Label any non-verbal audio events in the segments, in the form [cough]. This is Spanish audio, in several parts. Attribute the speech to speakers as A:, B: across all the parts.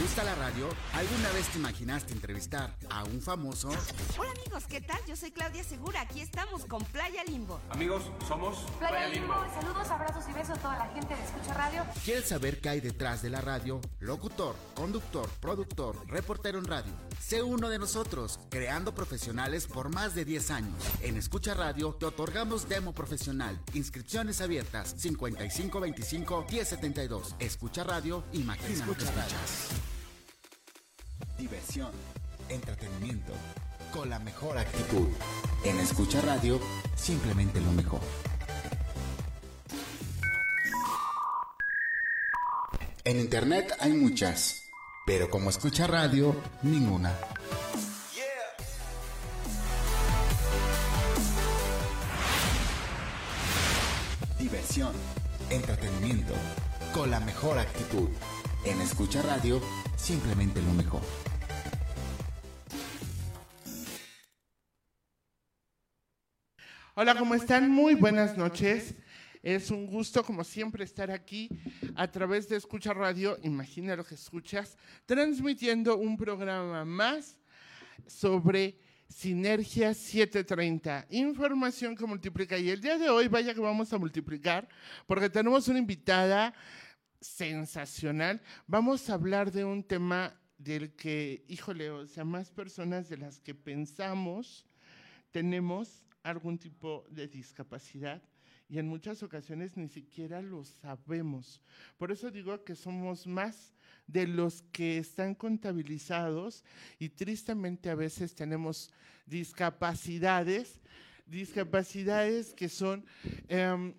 A: gusta la radio? ¿Alguna vez te imaginaste entrevistar a un famoso?
B: Hola amigos, ¿qué tal? Yo soy Claudia Segura. Aquí estamos con Playa Limbo.
C: Amigos, somos
D: Playa, Limbo. Saludos, abrazos y besos a toda la gente de Escucha Radio.
A: ¿Quieres saber qué hay detrás de la radio? Locutor, conductor, productor, reportero en radio. Sé uno de nosotros, creando profesionales por más de 10 años. En Escucha Radio te otorgamos demo profesional. Inscripciones abiertas 5525 1072. Escucha Radio, imagina lo que escuchas. Diversión, entretenimiento, con la mejor actitud. En Escucha Radio, simplemente lo mejor. En internet hay muchas, pero como escucha radio, ninguna. Diversión, entretenimiento, con la mejor actitud. En escucha radio, simplemente lo mejor.
E: Hola, ¿cómo están? Muy buenas noches. Es un gusto, como siempre, estar aquí a través de Escucha Radio, imagina lo que escuchas, transmitiendo un programa más sobre Sinergia 730, información que multiplica. Y el día de hoy, vaya que vamos a multiplicar, porque tenemos una invitada sensacional. Vamos a hablar de un tema del que, híjole, o sea, más personas de las que pensamos tenemos algún tipo de discapacidad y en muchas ocasiones ni siquiera lo sabemos. Por eso digo que somos más de los que están contabilizados y tristemente a veces tenemos discapacidades, discapacidades que son, em,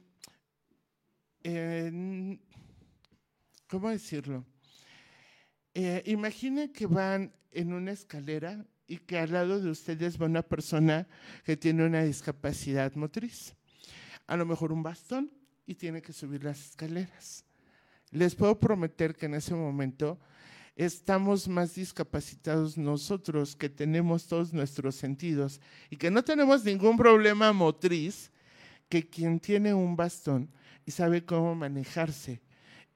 E: ¿cómo decirlo? Eh, imagine que van en una escalera y que al lado de ustedes va una persona que tiene una discapacidad motriz, a lo mejor un bastón y tiene que subir las escaleras. Les puedo prometer que en ese momento estamos más discapacitados nosotros que tenemos todos nuestros sentidos y que no tenemos ningún problema motriz que quien tiene un bastón y sabe cómo manejarse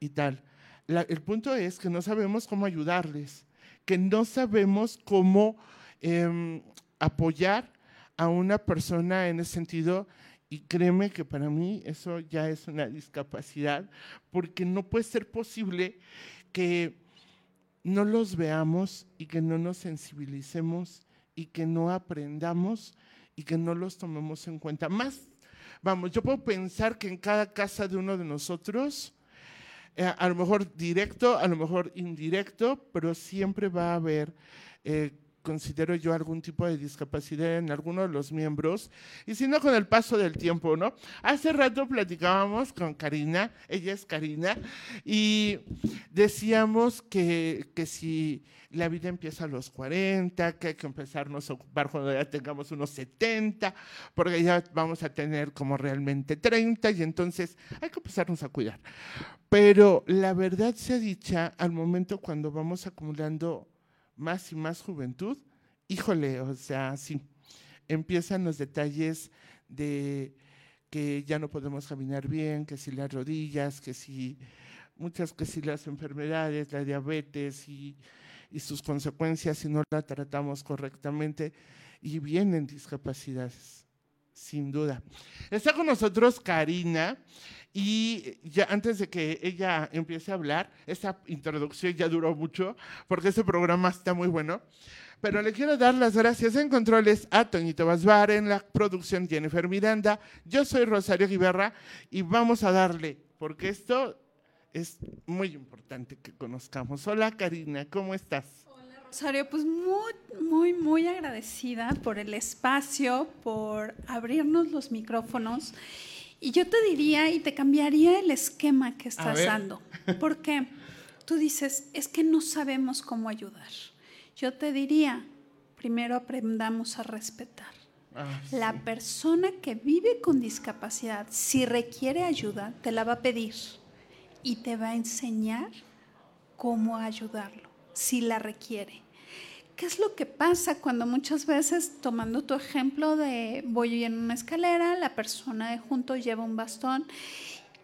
E: y tal. La- el punto es que no sabemos cómo ayudarles, que no sabemos cómo em, apoyar a una persona en ese sentido. Y créeme que para mí eso ya es una discapacidad, porque no puede ser posible que no los veamos y que no nos sensibilicemos y que no aprendamos y que no los tomemos en cuenta. Más, vamos, yo puedo pensar que en cada casa de uno de nosotros, eh, a lo mejor directo, a lo mejor indirecto, pero siempre va a haber, eh, considero yo, algún tipo de discapacidad en alguno de los miembros, y si no, con el paso del tiempo, ¿no? Hace rato platicábamos con Karina, ella es Karina, y decíamos que, que si la vida empieza a los 40, que hay que empezarnos a ocupar cuando ya tengamos unos 70, porque ya vamos a tener como realmente 30, y entonces hay que empezarnos a cuidar. Pero la verdad sea dicha, al momento cuando vamos acumulando más y más juventud, híjole, o sea, sí, empiezan los detalles de que ya no podemos caminar bien, que si las rodillas, que si muchas que si las enfermedades, la diabetes y, sus consecuencias si no la tratamos correctamente, y vienen discapacidades, sin duda. Está con nosotros Karina. Y ya antes de que ella empiece a hablar, esta introducción ya duró mucho porque este programa está muy bueno. Pero le quiero dar las gracias en controles a Toñito Basbar, en la producción Jennifer Miranda. Yo soy Rosario Guiberra y vamos a darle, porque esto es muy importante que conozcamos. Hola Karina, ¿cómo estás?
F: Rosario, pues muy, muy, muy agradecida por el espacio, por abrirnos los micrófonos. Y yo te diría y te cambiaría el esquema que estás dando. [laughs] Porque tú dices, es que no sabemos cómo ayudar. Yo te diría, primero aprendamos a respetar.
E: Ah,
F: La persona que vive con discapacidad, si requiere ayuda, te la va a pedir y te va a enseñar cómo ayudarlo, si la requiere. ¿Qué es lo que pasa cuando muchas veces, tomando tu ejemplo de voy en una escalera, la persona de junto lleva un bastón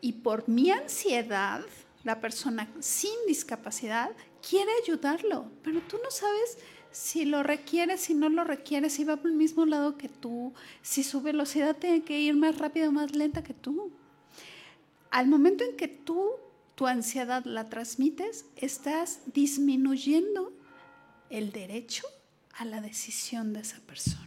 F: y por mi ansiedad, la persona sin discapacidad quiere ayudarlo, pero tú no sabes si lo requiere, si no lo requiere, si va por el mismo lado que tú, si su velocidad tiene que ir más rápido o más lenta que tú. Al momento en que tú tu ansiedad la transmites, estás disminuyendo el derecho a la decisión de esa persona.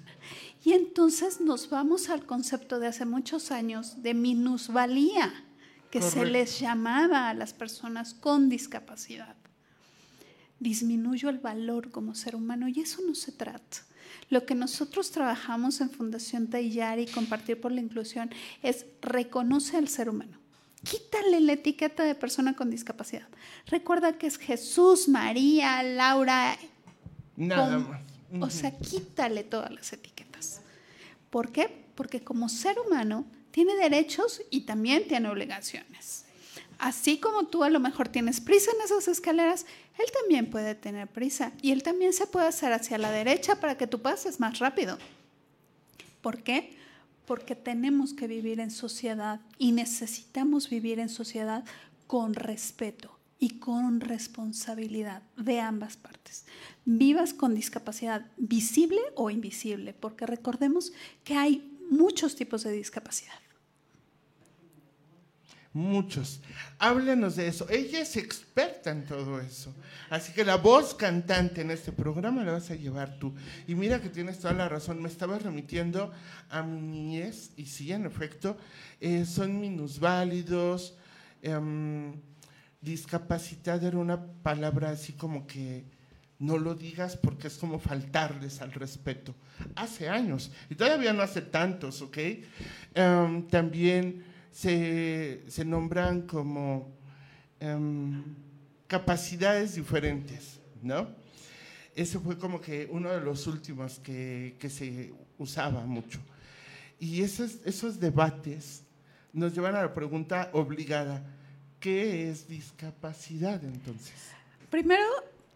F: Y entonces nos vamos al concepto de hace muchos años de minusvalía, que se les llamaba a las personas con discapacidad disminuyo el valor como ser humano y eso no se trata. Lo que nosotros trabajamos en Fundación Tallar y Compartir por la Inclusión es reconoce al ser humano. Quítale la etiqueta de persona con discapacidad. Recuerda que es Jesús, María, Laura.
E: Nada más.
F: O sea, quítale todas las etiquetas. ¿Por qué? Porque como ser humano tiene derechos y también tiene obligaciones. Así como tú a lo mejor tienes prisa en esas escaleras, él también puede tener prisa y él también se puede hacer hacia la derecha para que tú pases más rápido. ¿Por qué? Porque tenemos que vivir en sociedad y necesitamos vivir en sociedad con respeto y con responsabilidad de ambas partes. Vivas con discapacidad visible o invisible, porque recordemos que hay muchos tipos de discapacidad.
E: Muchos. Háblenos de eso. Ella es experta en todo eso. Así que la voz cantante en este programa la vas a llevar tú. Y mira que tienes toda la razón. Me estaba remitiendo a mi niñez y sí, en efecto, eh, son minusválidos. Em, discapacidad era una palabra así como que no lo digas porque es como faltarles al respeto. Hace años, y todavía no hace tantos, ¿ok? Em, también se, se nombran como em, capacidades diferentes, ¿no? Ese fue como que uno de los últimos que, que se usaba mucho. Y esos, esos debates nos llevan a la pregunta obligada, ¿qué es discapacidad entonces?
F: Primero,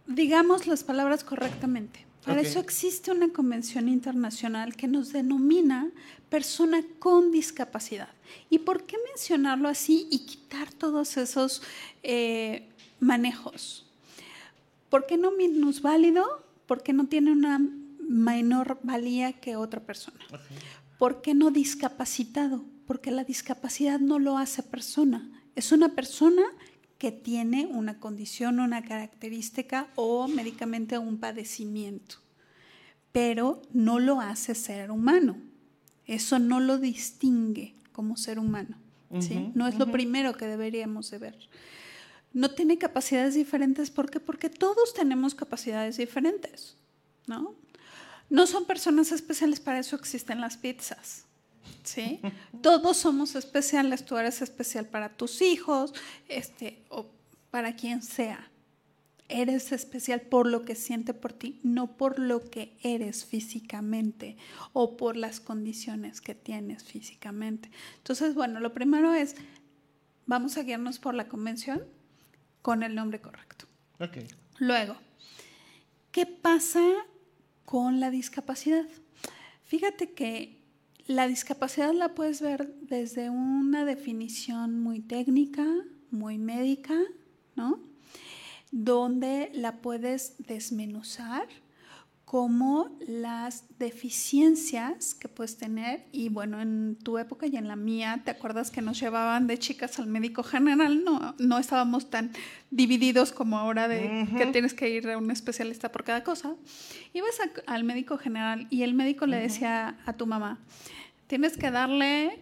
F: digamos las palabras correctamente. Para eso existe una convención internacional que nos denomina persona con discapacidad. ¿Y por qué mencionarlo así y quitar todos esos eh, manejos? ¿Por qué no minusválido? Porque no tiene una menor valía que otra persona. ¿Por qué no discapacitado? Porque la discapacidad no lo hace persona. Es una persona que tiene una condición, una característica o médicamente un padecimiento, pero no lo hace ser humano. Eso no lo distingue como ser humano. ¿sí? No es lo primero que deberíamos de ver. No tiene capacidades diferentes, ¿por qué? Porque todos tenemos capacidades diferentes, ¿no? No son personas especiales, para eso existen las pizzas. ¿Sí? [laughs] Todos somos especiales, tú eres especial para tus hijos, este, o para quien sea. Eres especial por lo que siente por ti, no por lo que eres físicamente o por las condiciones que tienes físicamente. Entonces, bueno, lo primero es, vamos a guiarnos por la convención con el nombre correcto.
E: Okay.
F: Luego, ¿qué pasa con la discapacidad? Fíjate que la discapacidad la puedes ver desde una definición muy técnica, muy médica, ¿no? Donde la puedes desmenuzar como las deficiencias que puedes tener. Y bueno, en tu época y en la mía, ¿te acuerdas que nos llevaban de chicas al médico general? No, no estábamos tan divididos como ahora de que tienes que ir a un especialista por cada cosa. Ibas al médico general y el médico le decía a tu mamá, tienes que darle,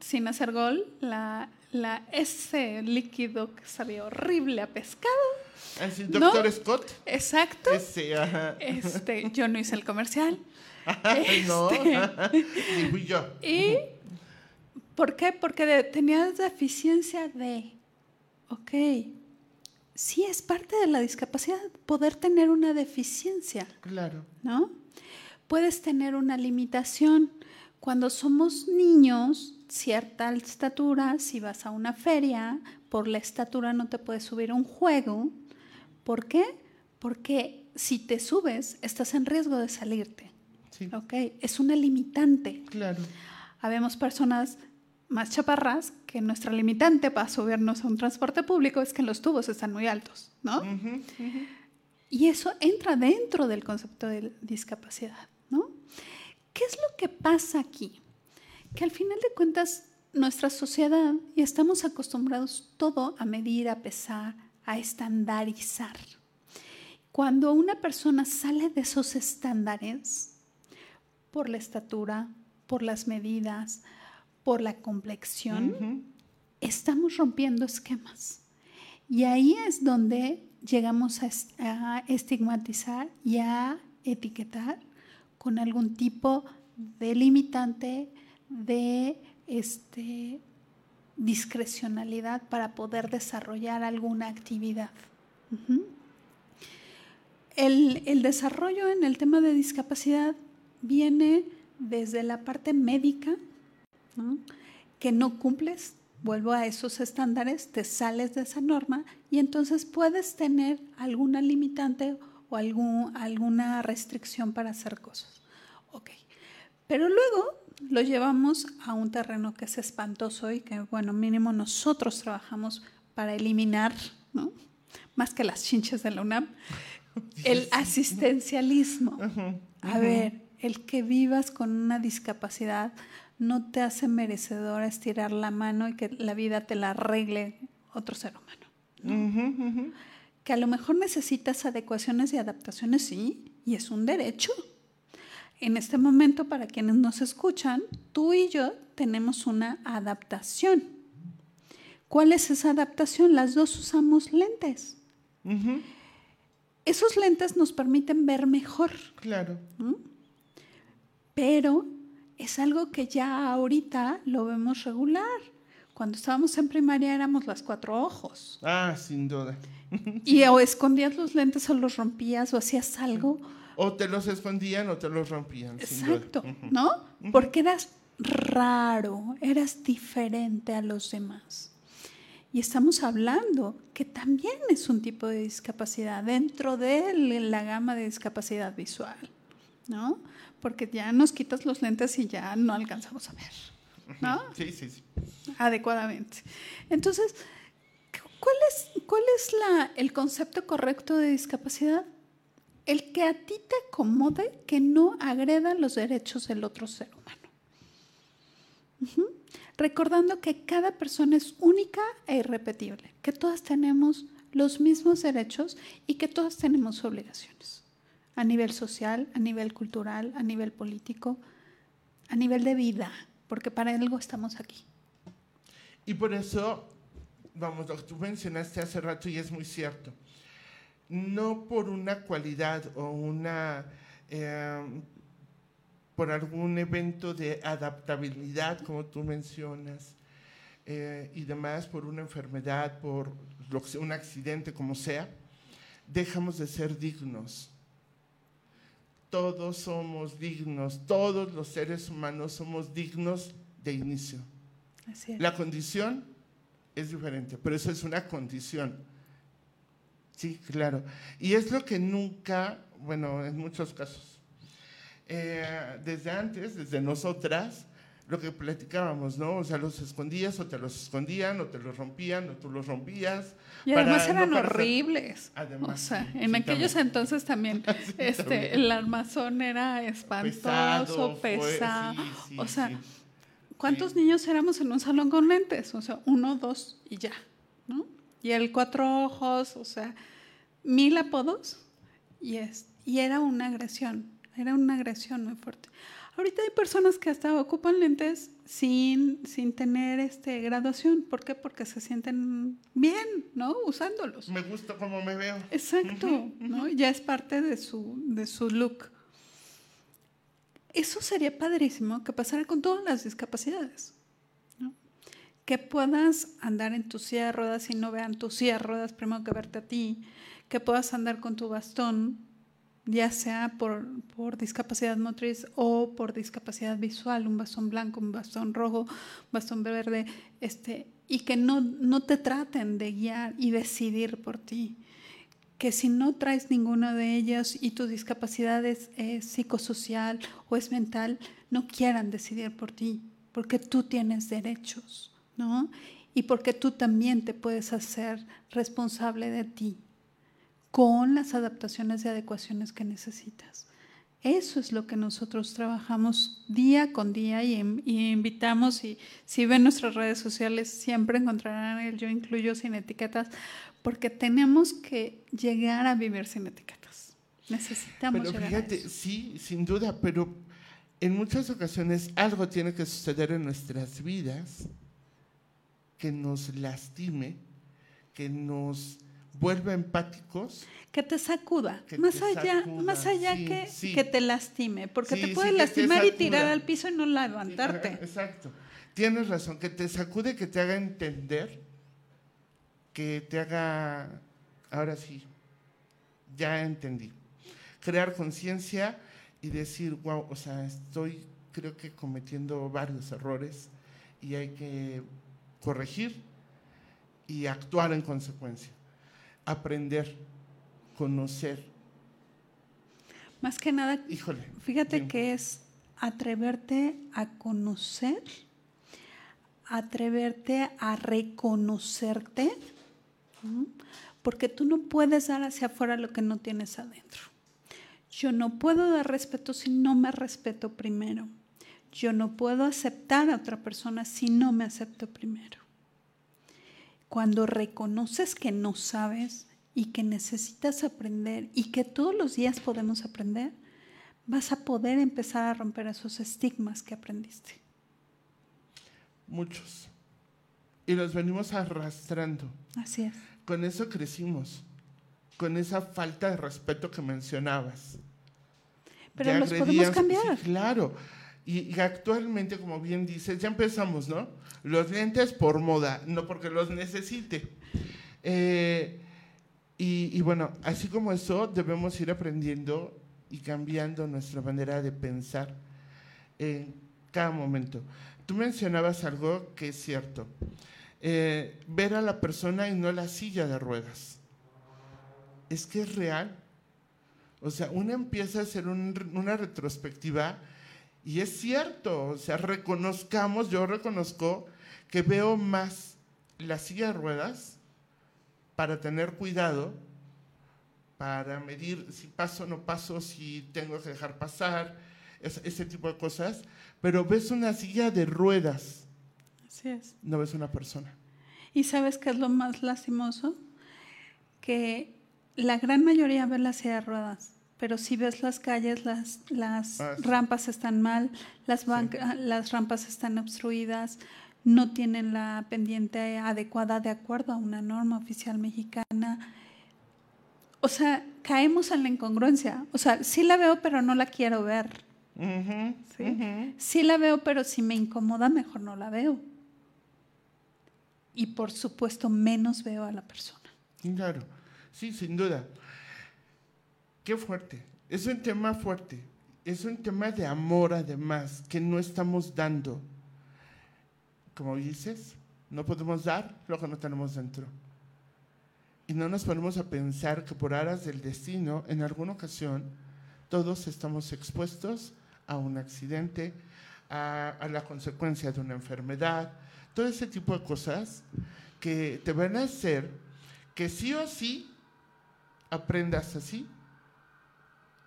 F: sin hacer gol, la, la, ese líquido que sabía horrible a pescado.
E: ¿Es doctor Scott?
F: Exacto.
E: Ajá.
F: Este, yo no hice el comercial. [laughs]
E: no,
F: Este, [laughs]
E: ni fui yo.
F: ¿Y por qué? Porque de- tenías deficiencia de, ok, sí es parte de la discapacidad poder tener una deficiencia.
E: Claro.
F: ¿no? Puedes tener una limitación. Cuando somos niños, cierta estatura, si vas a una feria, por la estatura no te puedes subir a un juego. ¿Por qué? Porque si te subes, estás en riesgo de salirte.
E: Sí,
F: ¿Ok? Es una limitante.
E: claro.
F: Habemos personas más chaparras que nuestra limitante para subirnos a un transporte público es que los tubos están muy altos, ¿no? Y eso entra dentro del concepto de discapacidad, ¿no? ¿Qué es lo que pasa aquí? Que al final de cuentas nuestra sociedad y estamos acostumbrados todo a medir, a pesar, a estandarizar. Cuando una persona sale de esos estándares, por la estatura, por las medidas, por la complexión, estamos rompiendo esquemas. Y ahí es donde llegamos a, estigmatizar y a etiquetar con algún tipo de limitante, de este, discrecionalidad para poder desarrollar alguna actividad. el, desarrollo en el tema de discapacidad viene desde la parte médica, que no cumples, vuelvo a esos estándares, te sales de esa norma y entonces puedes tener alguna limitante o algún, alguna restricción para hacer cosas. Ok. Pero luego lo llevamos a un terreno que es espantoso y que, bueno, mínimo nosotros trabajamos para eliminar, ¿no? Más que las chinches de la UNAM, [laughs] el asistencialismo. A ver, el que vivas con una discapacidad no te hace merecedor estirar la mano y que la vida te la arregle otro ser humano. Que a lo mejor necesitas adecuaciones y adaptaciones, sí, y es un derecho en este momento, para quienes nos escuchan, tú y yo tenemos una adaptación. ¿Cuál es esa adaptación? Las dos usamos lentes. Esos lentes nos permiten ver mejor.
E: Claro.
F: Pero es algo que ya ahorita lo vemos regular. Cuando estábamos en primaria éramos las cuatro ojos.
E: Ah, sin duda.
F: y o escondías los lentes o los rompías o hacías algo
E: o te los escondían o te los rompían.
F: Exacto, ¿no? Porque eras raro, eras diferente a los demás. Y estamos hablando que también es un tipo de discapacidad dentro de la gama de discapacidad visual, ¿no? Porque ya nos quitas los lentes y ya no alcanzamos a ver, ¿no?
E: Sí, sí, sí.
F: Adecuadamente. Entonces, ¿cuál es, cuál es la, el concepto correcto de discapacidad? El que a ti te acomode que no agreda los derechos del otro ser humano. Recordando que cada persona es única e irrepetible, que todas tenemos los mismos derechos y que todas tenemos obligaciones, a nivel social, a nivel cultural, a nivel político, a nivel de vida, porque para algo estamos aquí.
E: Y por eso, vamos, lo que tú mencionaste hace rato y es muy cierto no por una cualidad o una em, por algún evento de adaptabilidad, como tú mencionas, eh, y demás, por una enfermedad, por un accidente, como sea, dejamos de ser dignos. Todos somos dignos, todos los seres humanos somos dignos de inicio. La condición es diferente, pero eso es una condición Sí, claro. Y es lo que nunca, bueno, en muchos casos, eh, desde antes, desde nosotras, lo que platicábamos, ¿no? O sea, los escondías o te los escondían o te los rompían o tú los rompías.
F: Y además eran horribles. Además, o sea, en aquellos entonces también, [laughs] este, el armazón era espantoso, pesado. o sea, ¿cuántos niños éramos en un salón con lentes? O sea, uno, dos y ya, ¿no? Y el cuatro ojos, o sea, mil apodos, y, es, y era una agresión, era una agresión muy fuerte. Ahorita hay personas que hasta ocupan lentes sin, sin tener este, graduación. ¿Por qué? Porque se sienten bien, ¿no? Usándolos.
E: Me gusta cómo me veo.
F: Exacto, ¿no? Ya es parte de su, de su look. Eso sería padrísimo que pasara con todas las discapacidades que puedas andar en tu silla de ruedas y no vean tu silla de ruedas primero que verte a ti, que puedas andar con tu bastón, ya sea por, por discapacidad motriz o por discapacidad visual, un bastón blanco, un bastón rojo, un bastón verde, este, y que no, no te traten de guiar y decidir por ti. Que si no traes ninguna de ellas y tu discapacidad es, es psicosocial o es mental, no quieran decidir por ti, porque tú tienes derechos. ¿No? Y porque tú también te puedes hacer responsable de ti con las adaptaciones y adecuaciones que necesitas. Eso es lo que nosotros trabajamos día con día y, invitamos, y si ven nuestras redes sociales, siempre encontrarán el yo incluyo sin etiquetas, porque tenemos que llegar a vivir sin etiquetas. Necesitamos
E: pero
F: llegar
E: fíjate,
F: a eso.
E: Sí, sin duda, pero en muchas ocasiones algo tiene que suceder en nuestras vidas que nos lastime, que nos vuelva empáticos.
F: Que te sacuda, más, allá, más allá que, que te lastime, porque te puede lastimar y tirar al piso y no levantarte. [laughs]
E: exacto. Tienes razón, que te sacude, que te haga entender, que te haga, ahora sí, ya entendí. Crear conciencia y decir, wow, o sea, estoy creo que cometiendo varios errores y hay que corregir y actuar en consecuencia. Aprender, conocer.
F: Más que nada, Híjole, fíjate que es atreverte a conocer, atreverte a reconocerte, porque tú no puedes dar hacia afuera lo que no tienes adentro. Yo no puedo dar respeto si no me respeto primero. Yo no puedo aceptar a otra persona si no me acepto primero. Cuando reconoces que no sabes y que necesitas aprender y que todos los días podemos aprender, vas a poder empezar a romper esos estigmas que aprendiste.
E: Muchos. Y los venimos arrastrando.
F: Así es.
E: Con eso crecimos con esa falta de respeto que mencionabas.
F: Pero los podemos cambiar.
E: claro. Y, actualmente, como bien dices, ya empezamos, ¿no? Los lentes por moda, no porque los necesite. Eh, y, bueno, así como eso, debemos ir aprendiendo y cambiando nuestra manera de pensar en cada momento. Tú mencionabas algo que es cierto. Eh, ver a la persona y no la silla de ruedas es que es real. O sea, uno empieza a hacer una retrospectiva y es cierto, o sea, reconozcamos, yo reconozco que veo más la silla de ruedas para tener cuidado, para medir si paso o no paso, si tengo que dejar pasar, ese tipo de cosas, pero ves una silla de ruedas.
F: Así es.
E: No ves una persona.
F: ¿Y sabes qué es lo más lastimoso? Que la gran mayoría ve las silla de ruedas, pero si ves las calles, las, las ah, rampas están mal, las, las rampas están obstruidas, no tienen la pendiente adecuada de acuerdo a una norma oficial mexicana. O sea, caemos en la incongruencia. O sea, sí la veo, pero no la quiero ver. ¿Sí? sí la veo, pero si me incomoda, mejor no la veo. Y por supuesto, menos veo a la persona.
E: Claro. Sí, sin duda. Qué fuerte. Es un tema fuerte. Es un tema de amor además que no estamos dando. Como dices, no podemos dar lo que no tenemos dentro. Y no nos ponemos a pensar que por aras del destino, en alguna ocasión, todos estamos expuestos a un accidente, a, a, la consecuencia de una enfermedad, todo ese tipo de cosas que te van a hacer que sí o sí aprendas así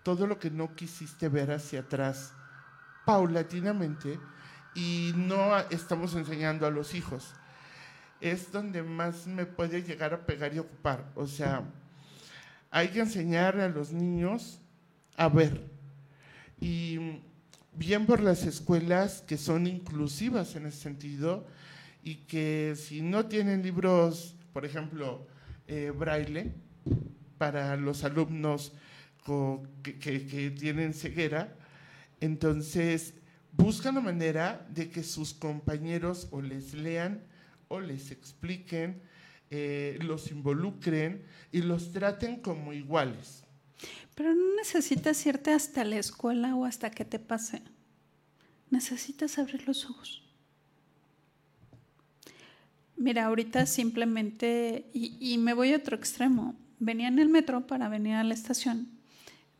E: todo lo que no quisiste ver hacia atrás paulatinamente y no estamos enseñando a los hijos. Es donde más me puede llegar a pegar y ocupar. O sea, hay que enseñar a los niños a ver. Y bien por las escuelas que son inclusivas en ese sentido y que si no tienen libros, por ejemplo, eh, braille, para los alumnos que, tienen ceguera. Entonces, buscan la manera de que sus compañeros o les lean o les expliquen, eh, los involucren y los traten como iguales.
F: Pero no necesitas irte hasta la escuela o hasta que te pase. Necesitas abrir los ojos. Mira, ahorita simplemente, y, y me voy a otro extremo, venía en el metro para venir a la estación,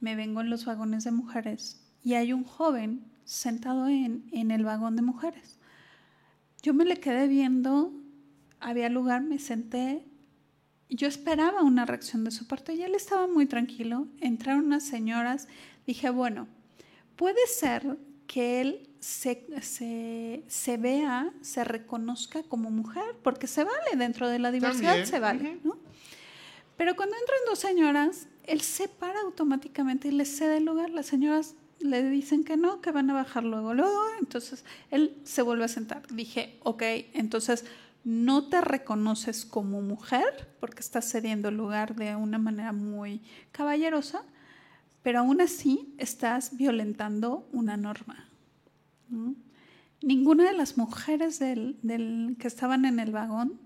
F: me vengo en los vagones de mujeres y hay un joven sentado en, en el vagón de mujeres. Yo me le quedé viendo, había lugar, me senté yo esperaba una reacción de su parte y él estaba muy tranquilo. Entraron unas señoras. Dije, bueno, puede ser que él se, se, vea, se reconozca como mujer, porque se vale dentro de la diversidad, se vale, ¿no? Pero cuando entran dos señoras, él se para automáticamente y les cede el lugar. Las señoras le dicen que no, que van a bajar luego, luego. Entonces él se vuelve a sentar. Dije, ok, entonces no te reconoces como mujer porque estás cediendo el lugar de una manera muy caballerosa, pero aún así estás violentando una norma. Ninguna de las mujeres del, que estaban en el vagón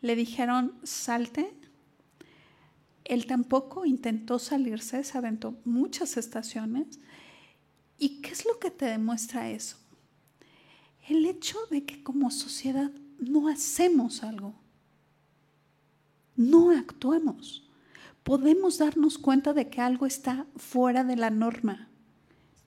F: le dijeron salte. Él tampoco intentó salirse, se aventó muchas estaciones. ¿Y qué es lo que te demuestra eso? El hecho de que como sociedad no hacemos algo, no actuemos. Podemos darnos cuenta de que algo está fuera de la norma,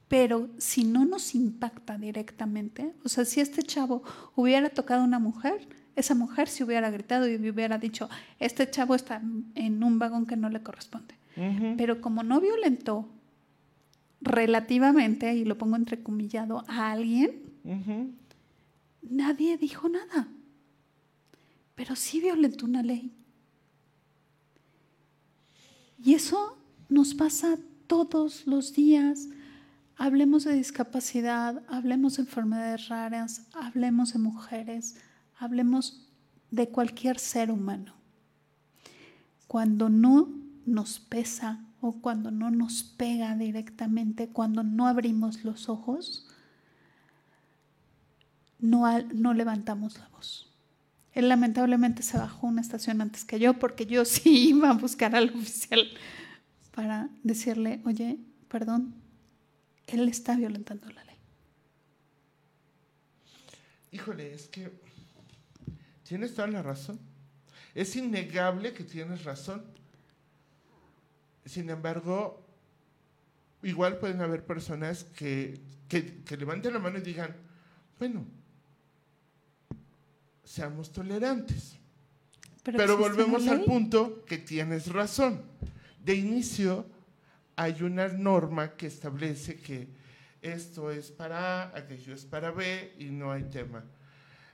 F: pero si no nos impacta directamente, o sea, si este chavo hubiera tocado a una mujer, esa mujer se hubiera gritado y hubiera dicho, este chavo está en un vagón que no le corresponde. Pero como no violentó relativamente, y lo pongo entrecomillado, a alguien, nadie dijo nada. Pero sí violentó una ley. Y eso nos pasa todos los días Hablemos de discapacidad, hablemos de enfermedades raras, hablemos de mujeres, hablemos de cualquier ser humano. Cuando no nos pesa o cuando no nos pega directamente, cuando no abrimos los ojos, no, no levantamos la voz. Él lamentablemente se bajó una estación antes que yo porque yo [laughs] sí iba a buscar al oficial para decirle, oye, perdón, él está violentando la ley.
E: Híjole, es que tienes toda la razón. Es innegable que tienes razón. Sin embargo, igual pueden haber personas que, levanten la mano y digan, bueno, seamos tolerantes. Pero, Pero volvemos al punto que tienes razón. De inicio, hay una norma que establece que esto es para A, aquello es para B y no hay tema.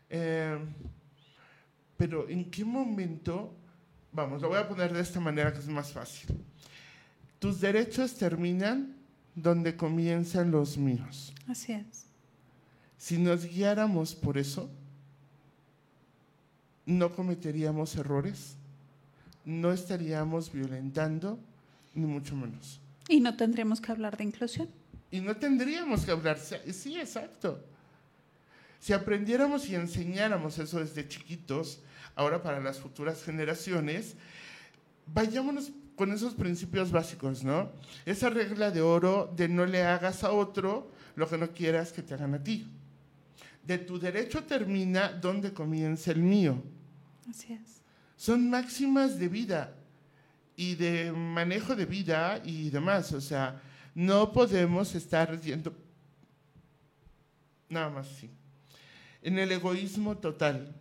E: Em, pero ¿en qué momento, vamos, lo voy a poner de esta manera que es más fácil. Tus derechos terminan donde comienzan los míos.
F: Así es.
E: Si nos guiáramos por eso, no cometeríamos errores, no estaríamos violentando, ni mucho menos.
F: Y no tendríamos que hablar de inclusión.
E: Y no tendríamos que hablar, sí, exacto. Si aprendiéramos y enseñáramos eso desde chiquitos, ahora para las futuras generaciones, vayámonos con esos principios básicos, ¿no? Esa regla de oro de no le hagas a otro lo que no quieras que te hagan a ti. De tu derecho termina donde comienza el mío.
F: Así es.
E: Son máximas de vida y de manejo de vida y demás. O sea, no podemos estar yendo nada más así. En el egoísmo total.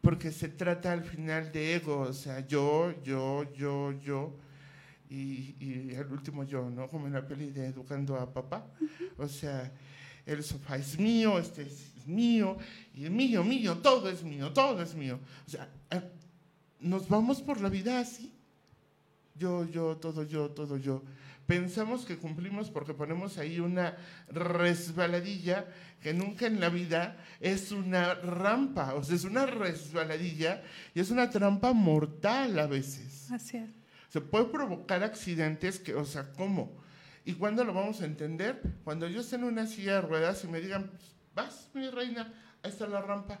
E: Porque se trata al final de ego, o sea, yo, yo, yo, yo, y, y el último yo, ¿no? Como en la peli de Educando a Papá. O sea, el sofá es mío, este es mío, y mío, mío, todo es mío, todo es mío. O sea, nos vamos por la vida así. Yo, yo, todo yo, todo yo. Pensamos que cumplimos porque ponemos ahí una resbaladilla que nunca en la vida es una rampa, o sea, es una resbaladilla y es una trampa mortal a veces.
F: Así es.
E: Se puede provocar accidentes que, o sea, ¿cómo? ¿Y cuándo lo vamos a entender? Cuando yo esté en una silla de ruedas y me digan, vas, mi reina, ahí está la rampa.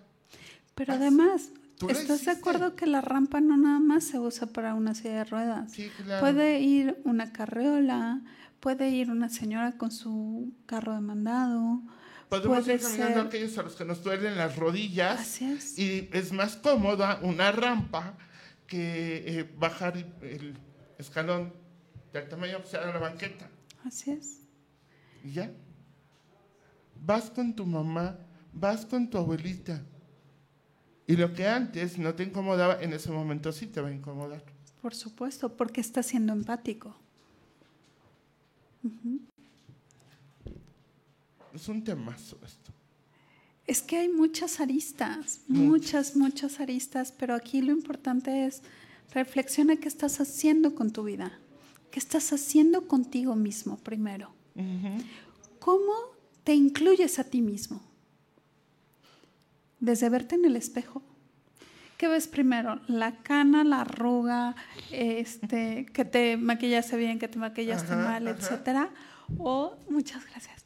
F: Pero además, ¿Estás de acuerdo que la rampa no nada más se usa para una silla de ruedas?
E: Sí, claro.
F: Puede ir una carreola, puede ir una señora con su carro de mandado.
E: Podemos ir caminando aquellos a los que nos duelen las rodillas.
F: Así es.
E: Y es más cómoda una rampa que eh, bajar el escalón del tamaño sea de la banqueta.
F: Así es.
E: ¿Y ya? Vas con tu mamá, vas con tu abuelita Y lo que antes no te incomodaba, en ese momento sí te va a incomodar.
F: Por supuesto, porque está siendo empático.
E: Es un temazo esto.
F: Es que hay muchas aristas, muchas, muchas aristas, pero aquí lo importante es reflexiona qué estás haciendo con tu vida, qué estás haciendo contigo mismo primero. ¿Cómo te incluyes a ti mismo? Desde verte en el espejo. ¿Qué ves primero? La cana, la arruga, este, que te maquillaste bien, que te maquillaste mal, etcétera. O, muchas gracias.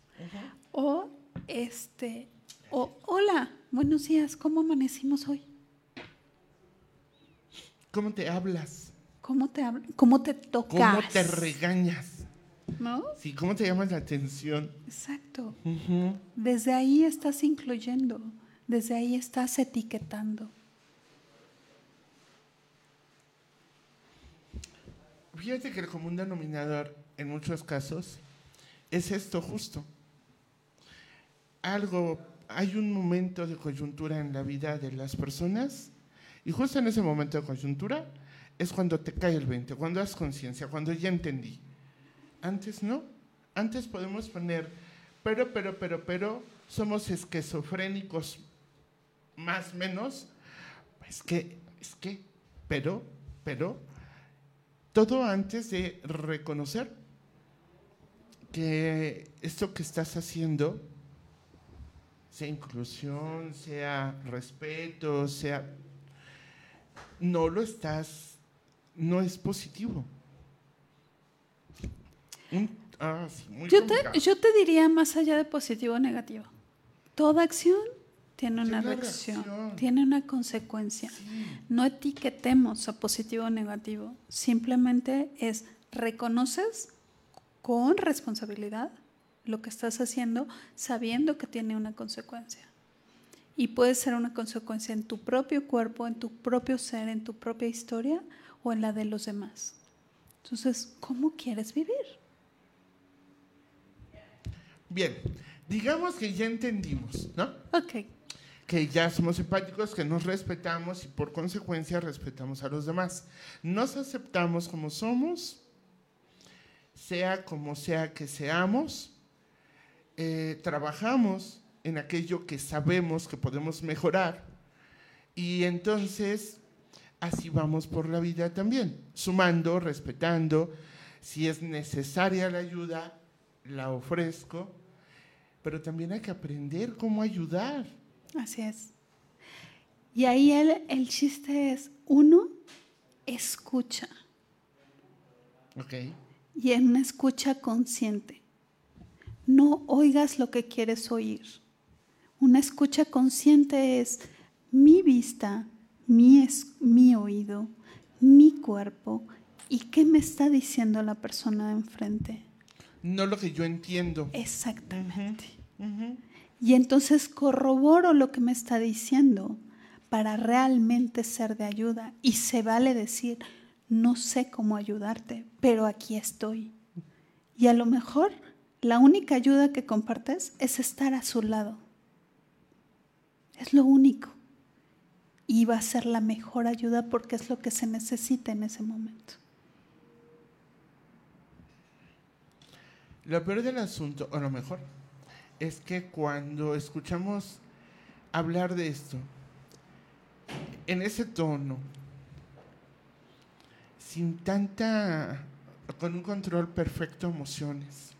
F: O, este, o, hola, buenos días, ¿cómo amanecimos hoy?
E: ¿Cómo te hablas?
F: ¿Cómo te, cómo te tocas?
E: ¿Cómo te regañas?
F: ¿No?
E: Sí, ¿cómo te llamas la atención?
F: Exacto. Desde ahí estás incluyendo, desde ahí estás etiquetando.
E: Fíjate que el común denominador en muchos casos es esto justo. Algo, hay un momento de coyuntura en la vida de las personas y justo en ese momento de coyuntura es cuando te cae el 20, cuando das conciencia, cuando ya entendí. Antes no. Antes podemos poner, pero, pero, pero, pero, somos esquizofrénicos más menos. Es que, es que, pero, pero, todo antes de reconocer que esto que estás haciendo, sea inclusión, sea respeto, sea... No lo estás, no es positivo.
F: Ah, yo, te, yo te diría más allá de positivo o negativo. Toda acción tiene una reacción, tiene una consecuencia. No etiquetemos a positivo o negativo. Simplemente es reconoces con responsabilidad lo que estás haciendo sabiendo que tiene una consecuencia. Y puede ser una consecuencia en tu propio cuerpo, en tu propio ser, en tu propia historia o en la de los demás. Entonces, ¿cómo quieres vivir?
E: Bien, digamos que ya entendimos, ¿no?
F: Ok.
E: Que ya somos empáticos, que nos respetamos y por consecuencia respetamos a los demás. Nos aceptamos como somos, sea como sea que seamos, eh, trabajamos en aquello que sabemos que podemos mejorar y entonces así vamos por la vida también, sumando, respetando, si es necesaria la ayuda, la ofrezco, pero también hay que aprender cómo ayudar.
F: Así es. Y ahí el, el chiste es, uno, escucha.
E: Ok.
F: Y en una escucha consciente. No oigas lo que quieres oír. Una escucha consciente es mi vista, mi, es, mi oído, mi cuerpo y qué me está diciendo la persona de enfrente
E: no lo que yo entiendo.
F: Exactamente. Y entonces corroboro lo que me está diciendo para realmente ser de ayuda. Y se vale decir, no sé cómo ayudarte, pero aquí estoy. Y a lo mejor la única ayuda que compartes es estar a su lado. Es lo único. Y va a ser la mejor ayuda porque es lo que se necesita en ese momento.
E: Lo peor del asunto, o lo mejor, es que cuando escuchamos hablar de esto, en ese tono, sin tanta, con un control perfecto de emociones,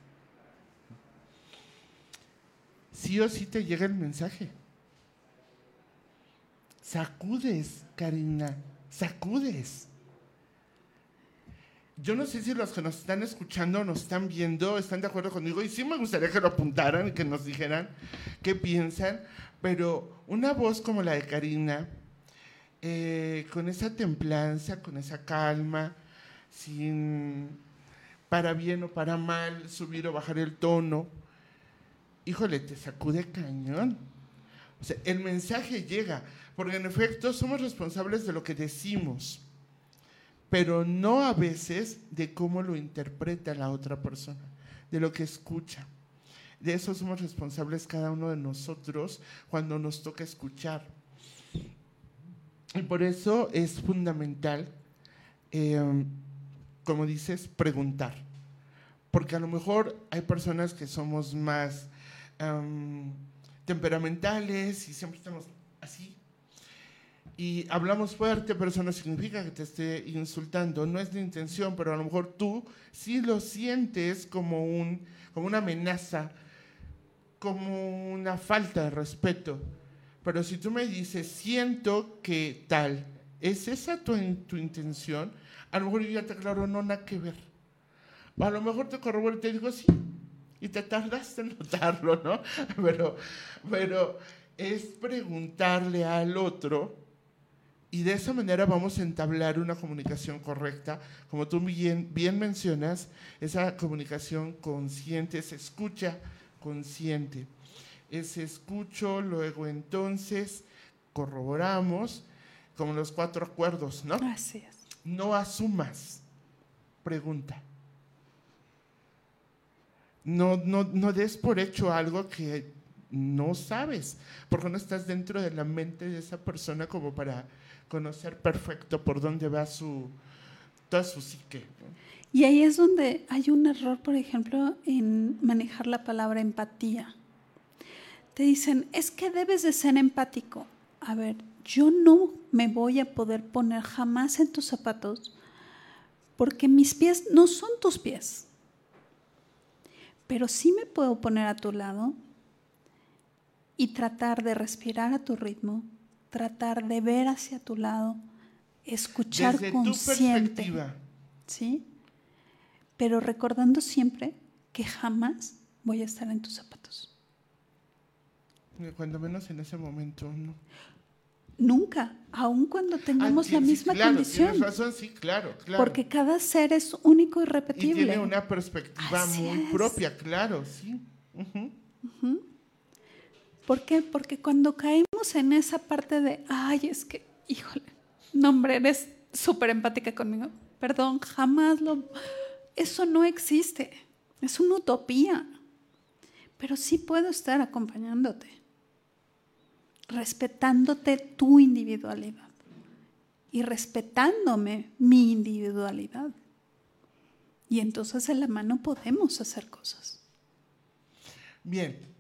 E: sí o sí te llega el mensaje. Sacudes, Karina, sacudes yo no sé si los que nos están escuchando, nos están viendo, están de acuerdo conmigo y sí me gustaría que lo apuntaran y que nos dijeran qué piensan, pero una voz como la de Karina, eh, con esa templanza, con esa calma, sin para bien o para mal subir o bajar el tono, híjole, te sacude cañón. O sea, el mensaje llega, porque en efecto somos responsables de lo que decimos pero no a veces de cómo lo interpreta la otra persona, de lo que escucha. De eso somos responsables cada uno de nosotros cuando nos toca escuchar. Y por eso es fundamental, em, como dices, preguntar. Porque a lo mejor hay personas que somos más em, temperamentales y siempre estamos así. Y hablamos fuerte, pero eso no significa que te esté insultando. No es la intención, pero a lo mejor tú sí lo sientes como, un, como una amenaza, como una falta de respeto. Pero si tú me dices, siento que tal, ¿es esa tu, tu intención? A lo mejor yo ya te aclaro, no, nada que ver. a lo mejor te corroboro y te digo, sí, y te tardaste en [laughs] notarlo, ¿no? Pero, pero es preguntarle al otro y de esa manera vamos a entablar una comunicación correcta. Como tú bien, bien mencionas, esa comunicación consciente, esa escucha consciente. Ese escucho, luego entonces corroboramos, como los cuatro acuerdos, ¿no?
F: Así
E: No asumas, pregunta. No, no, no des por hecho algo que no sabes, porque no estás dentro de la mente de esa persona como para conocer perfecto por dónde va su, toda su psique.
F: Y ahí es donde hay un error, por ejemplo, en manejar la palabra empatía. Te dicen, es que debes de ser empático. A ver, yo no me voy a poder poner jamás en tus zapatos porque mis pies no son tus pies. Pero sí me puedo poner a tu lado y tratar de respirar a tu ritmo, tratar de ver hacia tu lado, escuchar
E: Desde
F: consciente.
E: Tu
F: ¿Sí? Pero recordando siempre que jamás voy a estar en tus zapatos.
E: Cuando menos en ese momento, no.
F: Nunca, aun cuando tengamos
E: ah,
F: la misma
E: claro,
F: condición.
E: Razón, sí, claro, claro.
F: Porque cada ser es único y repetible.
E: Y tiene una perspectiva muy propia, claro, sí.
F: ¿Por qué? Porque cuando caemos en esa parte de, ay, es que, híjole, no, hombre, eres súper empática conmigo. Perdón, jamás lo... Eso no existe. Es una utopía. Pero sí puedo estar acompañándote, respetándote tu individualidad y respetándome mi individualidad. Y entonces en la mano podemos hacer cosas.
E: Bien,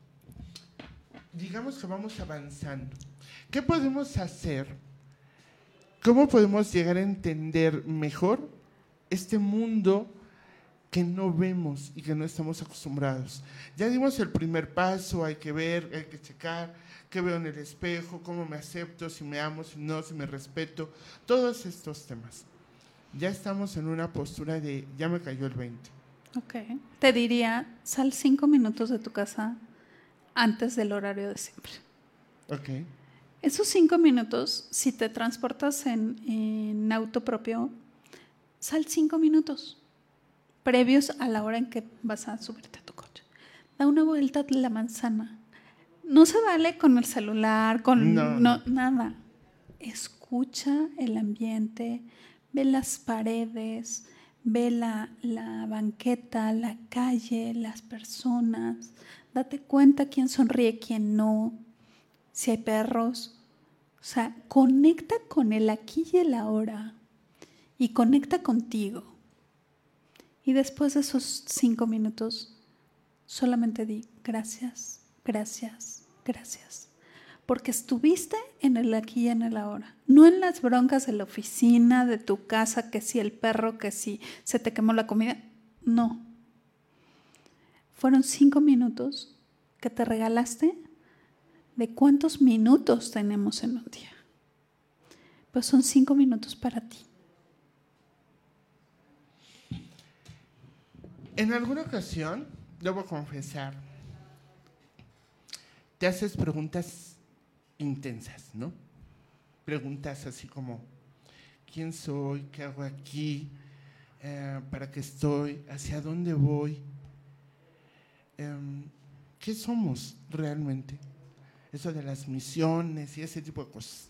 E: digamos que vamos avanzando. ¿Qué podemos hacer? ¿Cómo podemos llegar a entender mejor este mundo que no vemos y que no estamos acostumbrados? Ya dimos el primer paso, hay que ver, hay que checar, qué veo en el espejo, cómo me acepto, si me amo, si no, si me respeto, todos estos temas. Ya estamos en una postura de, ya me cayó el 20.
F: Ok. Te diría, sal cinco minutos de tu casa antes del horario de siempre.
E: Ok.
F: Esos cinco minutos, si te transportas en, auto propio, sal cinco minutos previos a la hora en que vas a subirte a tu coche. Da una vuelta a la manzana. No se vale con el celular, con no. nada. Escucha el ambiente, ve las paredes, ve la, la banqueta, la calle, las personas, Date cuenta quién sonríe, quién no, si hay perros. O sea, conecta con el aquí y el ahora y conecta contigo. Y después de esos cinco minutos, solamente di gracias, gracias, gracias. Porque estuviste en el aquí y en el ahora. No en las broncas de la oficina, de tu casa, que si el perro, que si se te quemó la comida. No, fueron cinco minutos que te regalaste de cuántos minutos tenemos en un día. Pues son cinco minutos para ti.
E: En alguna ocasión, debo confesar, te haces preguntas intensas, ¿no? Preguntas así como, ¿quién soy? ¿Qué hago aquí? Eh, ¿Para qué estoy? ¿Hacia dónde voy? Em, ¿qué somos realmente? Eso de las misiones y ese tipo de cosas.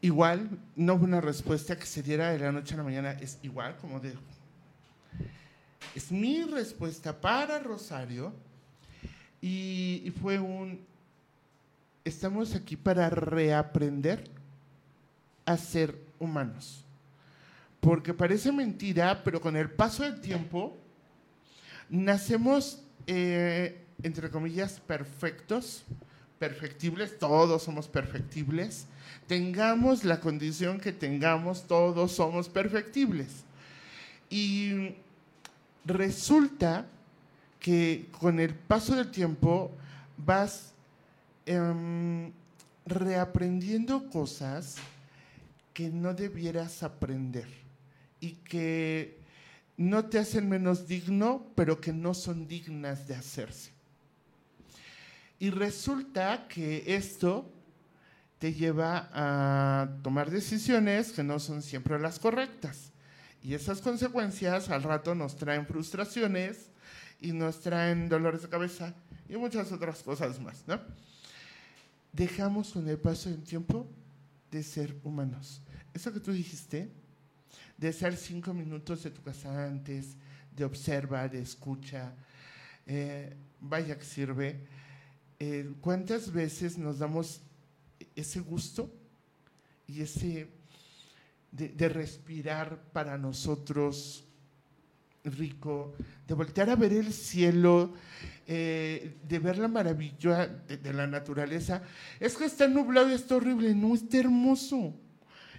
E: Igual, no fue una respuesta que se diera de la noche a la mañana, es igual como de... Es mi respuesta para Rosario y, y fue un... estamos aquí para reaprender a ser humanos. Porque parece mentira, pero con el paso del tiempo nacemos, eh, entre comillas, perfectos, perfectibles, todos somos perfectibles. Tengamos la condición que tengamos, todos somos perfectibles. Y resulta que con el paso del tiempo vas em, reaprendiendo cosas que no debieras aprender y que no te hacen menos digno, pero que no son dignas de hacerse. Y resulta que esto te lleva a tomar decisiones que no son siempre las correctas. Y esas consecuencias al rato nos traen frustraciones y nos traen dolores de cabeza y muchas otras cosas más, ¿no? Dejamos con el paso del tiempo de ser humanos. Eso que tú dijiste, de ser cinco minutos de tu casa antes, de observar, de escucha, eh, vaya que sirve. Eh, ¿Cuántas veces nos damos ese gusto y ese de, respirar para nosotros rico, de voltear a ver el cielo, eh, de ver la maravilla de, de, la naturaleza? Es que está nublado está horrible, no, está hermoso.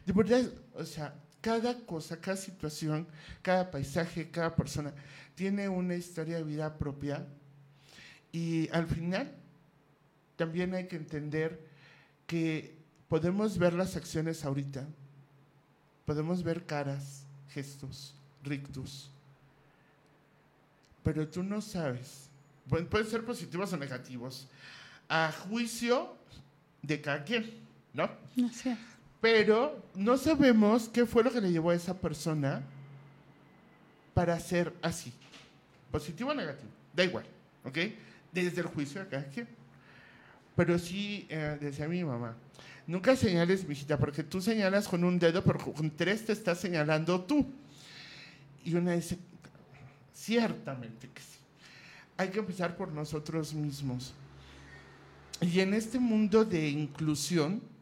E: De verdad, o sea, cada cosa, cada situación, cada paisaje, cada persona tiene una historia de vida propia y al final también hay que entender que podemos ver las acciones ahorita, podemos ver caras, gestos, rictus, pero tú no sabes, pueden ser positivos o negativos, a juicio de cada quien, ¿no?
F: No sé
E: pero no sabemos qué fue lo que le llevó a esa persona para ser así. Positivo o negativo, da igual, ¿ok? Desde el juicio de cada quien. Pero sí, eh, decía mi mamá, nunca señales, mijita, porque tú señalas con un dedo, pero con tres te estás señalando tú. Y una dice, ciertamente que sí. Hay que empezar por nosotros mismos. Y en este mundo de inclusión,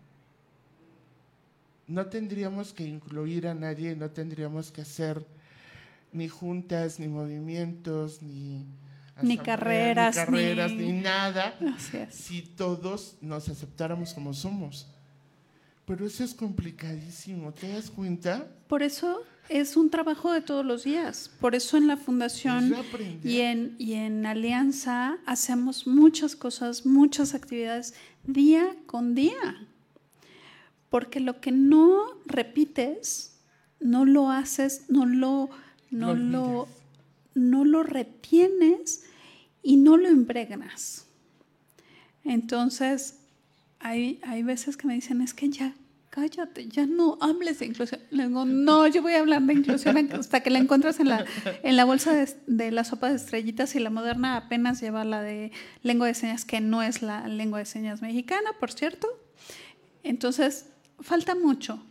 E: no tendríamos que incluir a nadie, no tendríamos que hacer ni juntas, ni movimientos, ni,
F: ni carreras,
E: ni, carreras ni... nada, si todos nos aceptáramos como somos. Pero eso es complicadísimo, ¿te das cuenta?
F: Por eso es un trabajo de todos los días. Por eso en la fundación y en, y en Alianza hacemos muchas cosas, muchas actividades día con día porque lo que no repites, no lo haces, no lo, no, lo, no lo retienes y no lo impregnas. Entonces, hay, hay veces que me dicen, es que ya, cállate, ya no hables de inclusión. Le digo, no, yo voy a hablar de inclusión hasta que la encuentras en la, en la bolsa de, de, la sopa de estrellitas y la moderna apenas lleva la de lengua de señas, que no es la lengua de señas mexicana, por cierto. Entonces, falta mucho.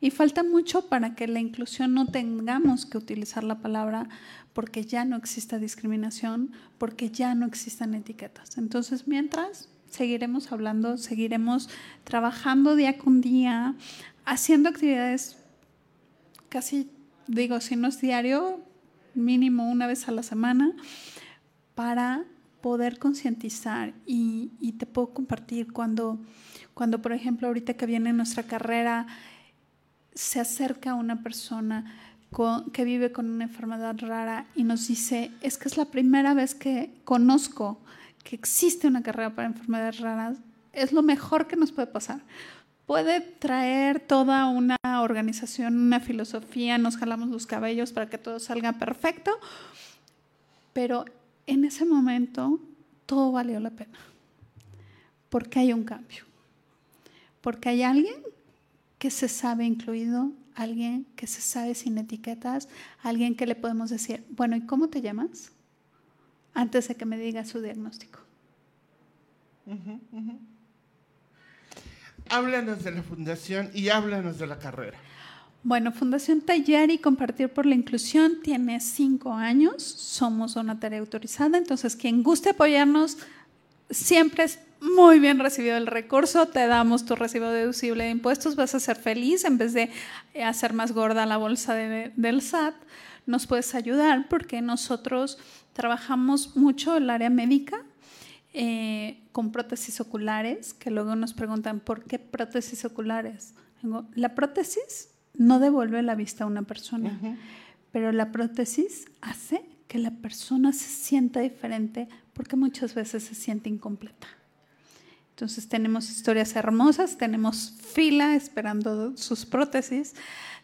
F: Y falta mucho para que la inclusión no tengamos que utilizar la palabra porque ya no exista discriminación, porque ya no existan etiquetas. Entonces, mientras, seguiremos hablando, seguiremos trabajando día con día, haciendo actividades casi, digo, si no es diario, mínimo una vez a la semana, para poder concientizar. Y, y te puedo compartir cuando cuando, por ejemplo, ahorita que viene nuestra carrera, se acerca una persona que vive con una enfermedad rara y nos dice, es que es la primera vez que conozco que existe una carrera para enfermedades raras, es lo mejor que nos puede pasar. Puede traer toda una organización, una filosofía, nos jalamos los cabellos para que todo salga perfecto, pero en ese momento todo valió la pena, porque hay un cambio porque hay alguien que se sabe incluido, alguien que se sabe sin etiquetas, alguien que le podemos decir, bueno, ¿y cómo te llamas? Antes de que me diga su diagnóstico.
E: Háblanos de la fundación y háblanos de la carrera.
F: Bueno, Fundación Taller y Compartir por la Inclusión tiene cinco años. Somos una tarea autorizada, entonces quien guste apoyarnos siempre muy bien recibido el recurso, te damos tu recibo deducible de impuestos, vas a ser feliz en vez de hacer más gorda la bolsa del SAT. Nos puedes ayudar porque nosotros trabajamos mucho el área médica eh, con prótesis oculares, que luego nos preguntan, ¿por qué prótesis oculares? La prótesis no devuelve la vista a una persona, pero la prótesis hace que la persona se sienta diferente porque muchas veces se siente incompleta. Entonces tenemos historias hermosas, tenemos fila esperando sus prótesis,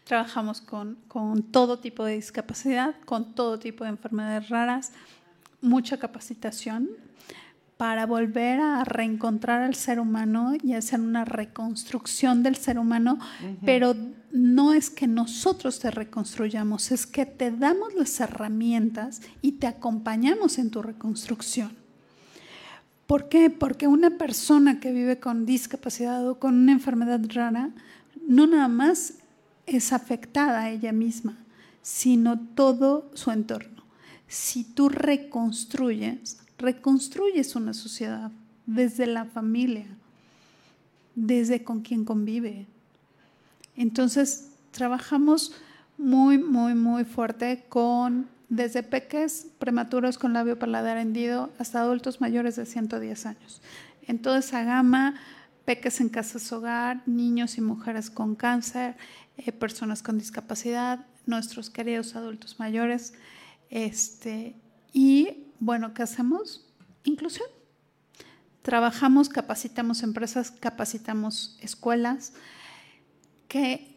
F: trabajamos con, con, todo tipo de discapacidad, con todo tipo de enfermedades raras, mucha capacitación para volver a reencontrar al ser humano y hacer una reconstrucción del ser humano, pero no es que nosotros te reconstruyamos, es que te damos las herramientas y te acompañamos en tu reconstrucción. ¿Por qué? Porque una persona que vive con discapacidad o con una enfermedad rara no nada más es afectada a ella misma, sino todo su entorno. Si tú reconstruyes, reconstruyes una sociedad desde la familia, desde con quien convive. Entonces, trabajamos muy, muy, muy fuerte con desde peques prematuros con labio paladar hendido hasta adultos mayores de 110 años. En toda esa gama, peques en casas hogar, niños y mujeres con cáncer, eh, personas con discapacidad, nuestros queridos adultos mayores. Este, y bueno, ¿qué hacemos? Inclusión. Trabajamos, capacitamos empresas, capacitamos escuelas, que,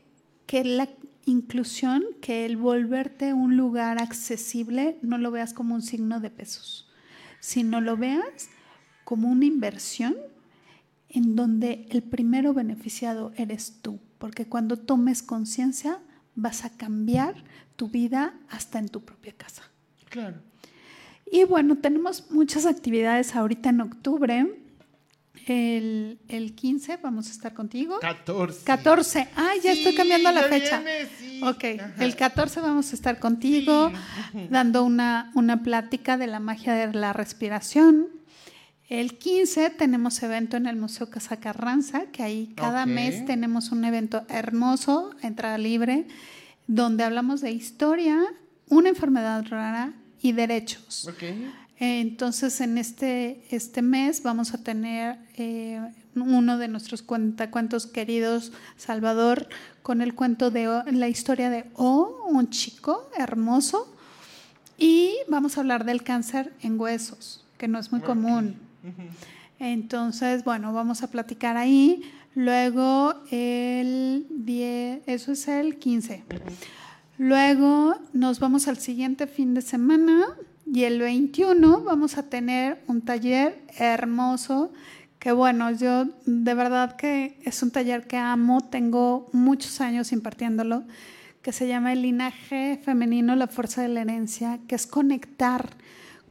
F: que la inclusión, que el volverte un lugar accesible no lo veas como un signo de pesos, sino lo veas como una inversión en donde el primero beneficiado eres tú, porque cuando tomes conciencia vas a cambiar tu vida hasta en tu propia casa.
E: Claro.
F: Y bueno, tenemos muchas actividades ahorita en octubre. El, el 15 vamos a estar contigo.
E: 14.
F: 14. Ah, ya estoy cambiando la fecha. Ok, el 14 vamos a estar contigo dando una, una plática de la magia de la respiración. El 15 tenemos evento en el Museo Casa Carranza, que ahí cada mes tenemos un evento hermoso, entrada libre, donde hablamos de historia, una enfermedad rara y derechos.
E: Okay.
F: Entonces, en este, este mes vamos a tener eh, uno de nuestros cuentacuentos queridos, Salvador, con el cuento de la historia de O, un chico hermoso, y vamos a hablar del cáncer en huesos, que no es muy común. Entonces, bueno, vamos a platicar ahí. Luego, el 10, eso es el 15. Luego nos vamos al siguiente fin de semana y el 21 vamos a tener un taller hermoso que bueno, yo de verdad que es un taller que amo, tengo muchos años impartiéndolo, que se llama El linaje femenino, la fuerza de la herencia, que es conectar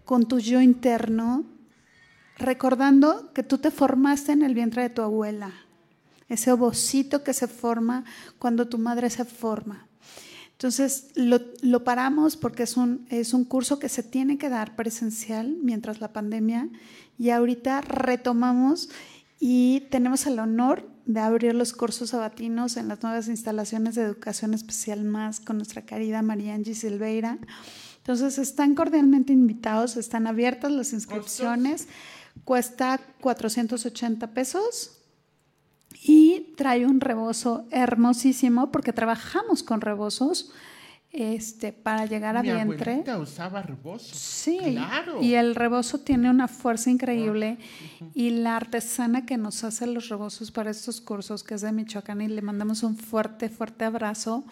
F: con tu yo interno, recordando que tú te formaste en el vientre de tu abuela, ese ovocito que se forma cuando tu madre se forma. Entonces lo, paramos porque es un, es un curso que se tiene que dar presencial mientras la pandemia. Y ahorita retomamos y tenemos el honor de abrir los cursos sabatinos en las nuevas instalaciones de educación especial más con nuestra querida María Angie Silveira. Entonces están cordialmente invitados, están abiertas las inscripciones, cuesta 480 pesos y trae un rebozo hermosísimo porque trabajamos con rebozos este, para llegar a
E: Mi
F: vientre.
E: usaba rebozo.
F: Sí,
E: claro.
F: y el rebozo tiene una fuerza increíble y la artesana que nos hace los rebozos para estos cursos, que es de Michoacán, y le mandamos un fuerte, fuerte abrazo,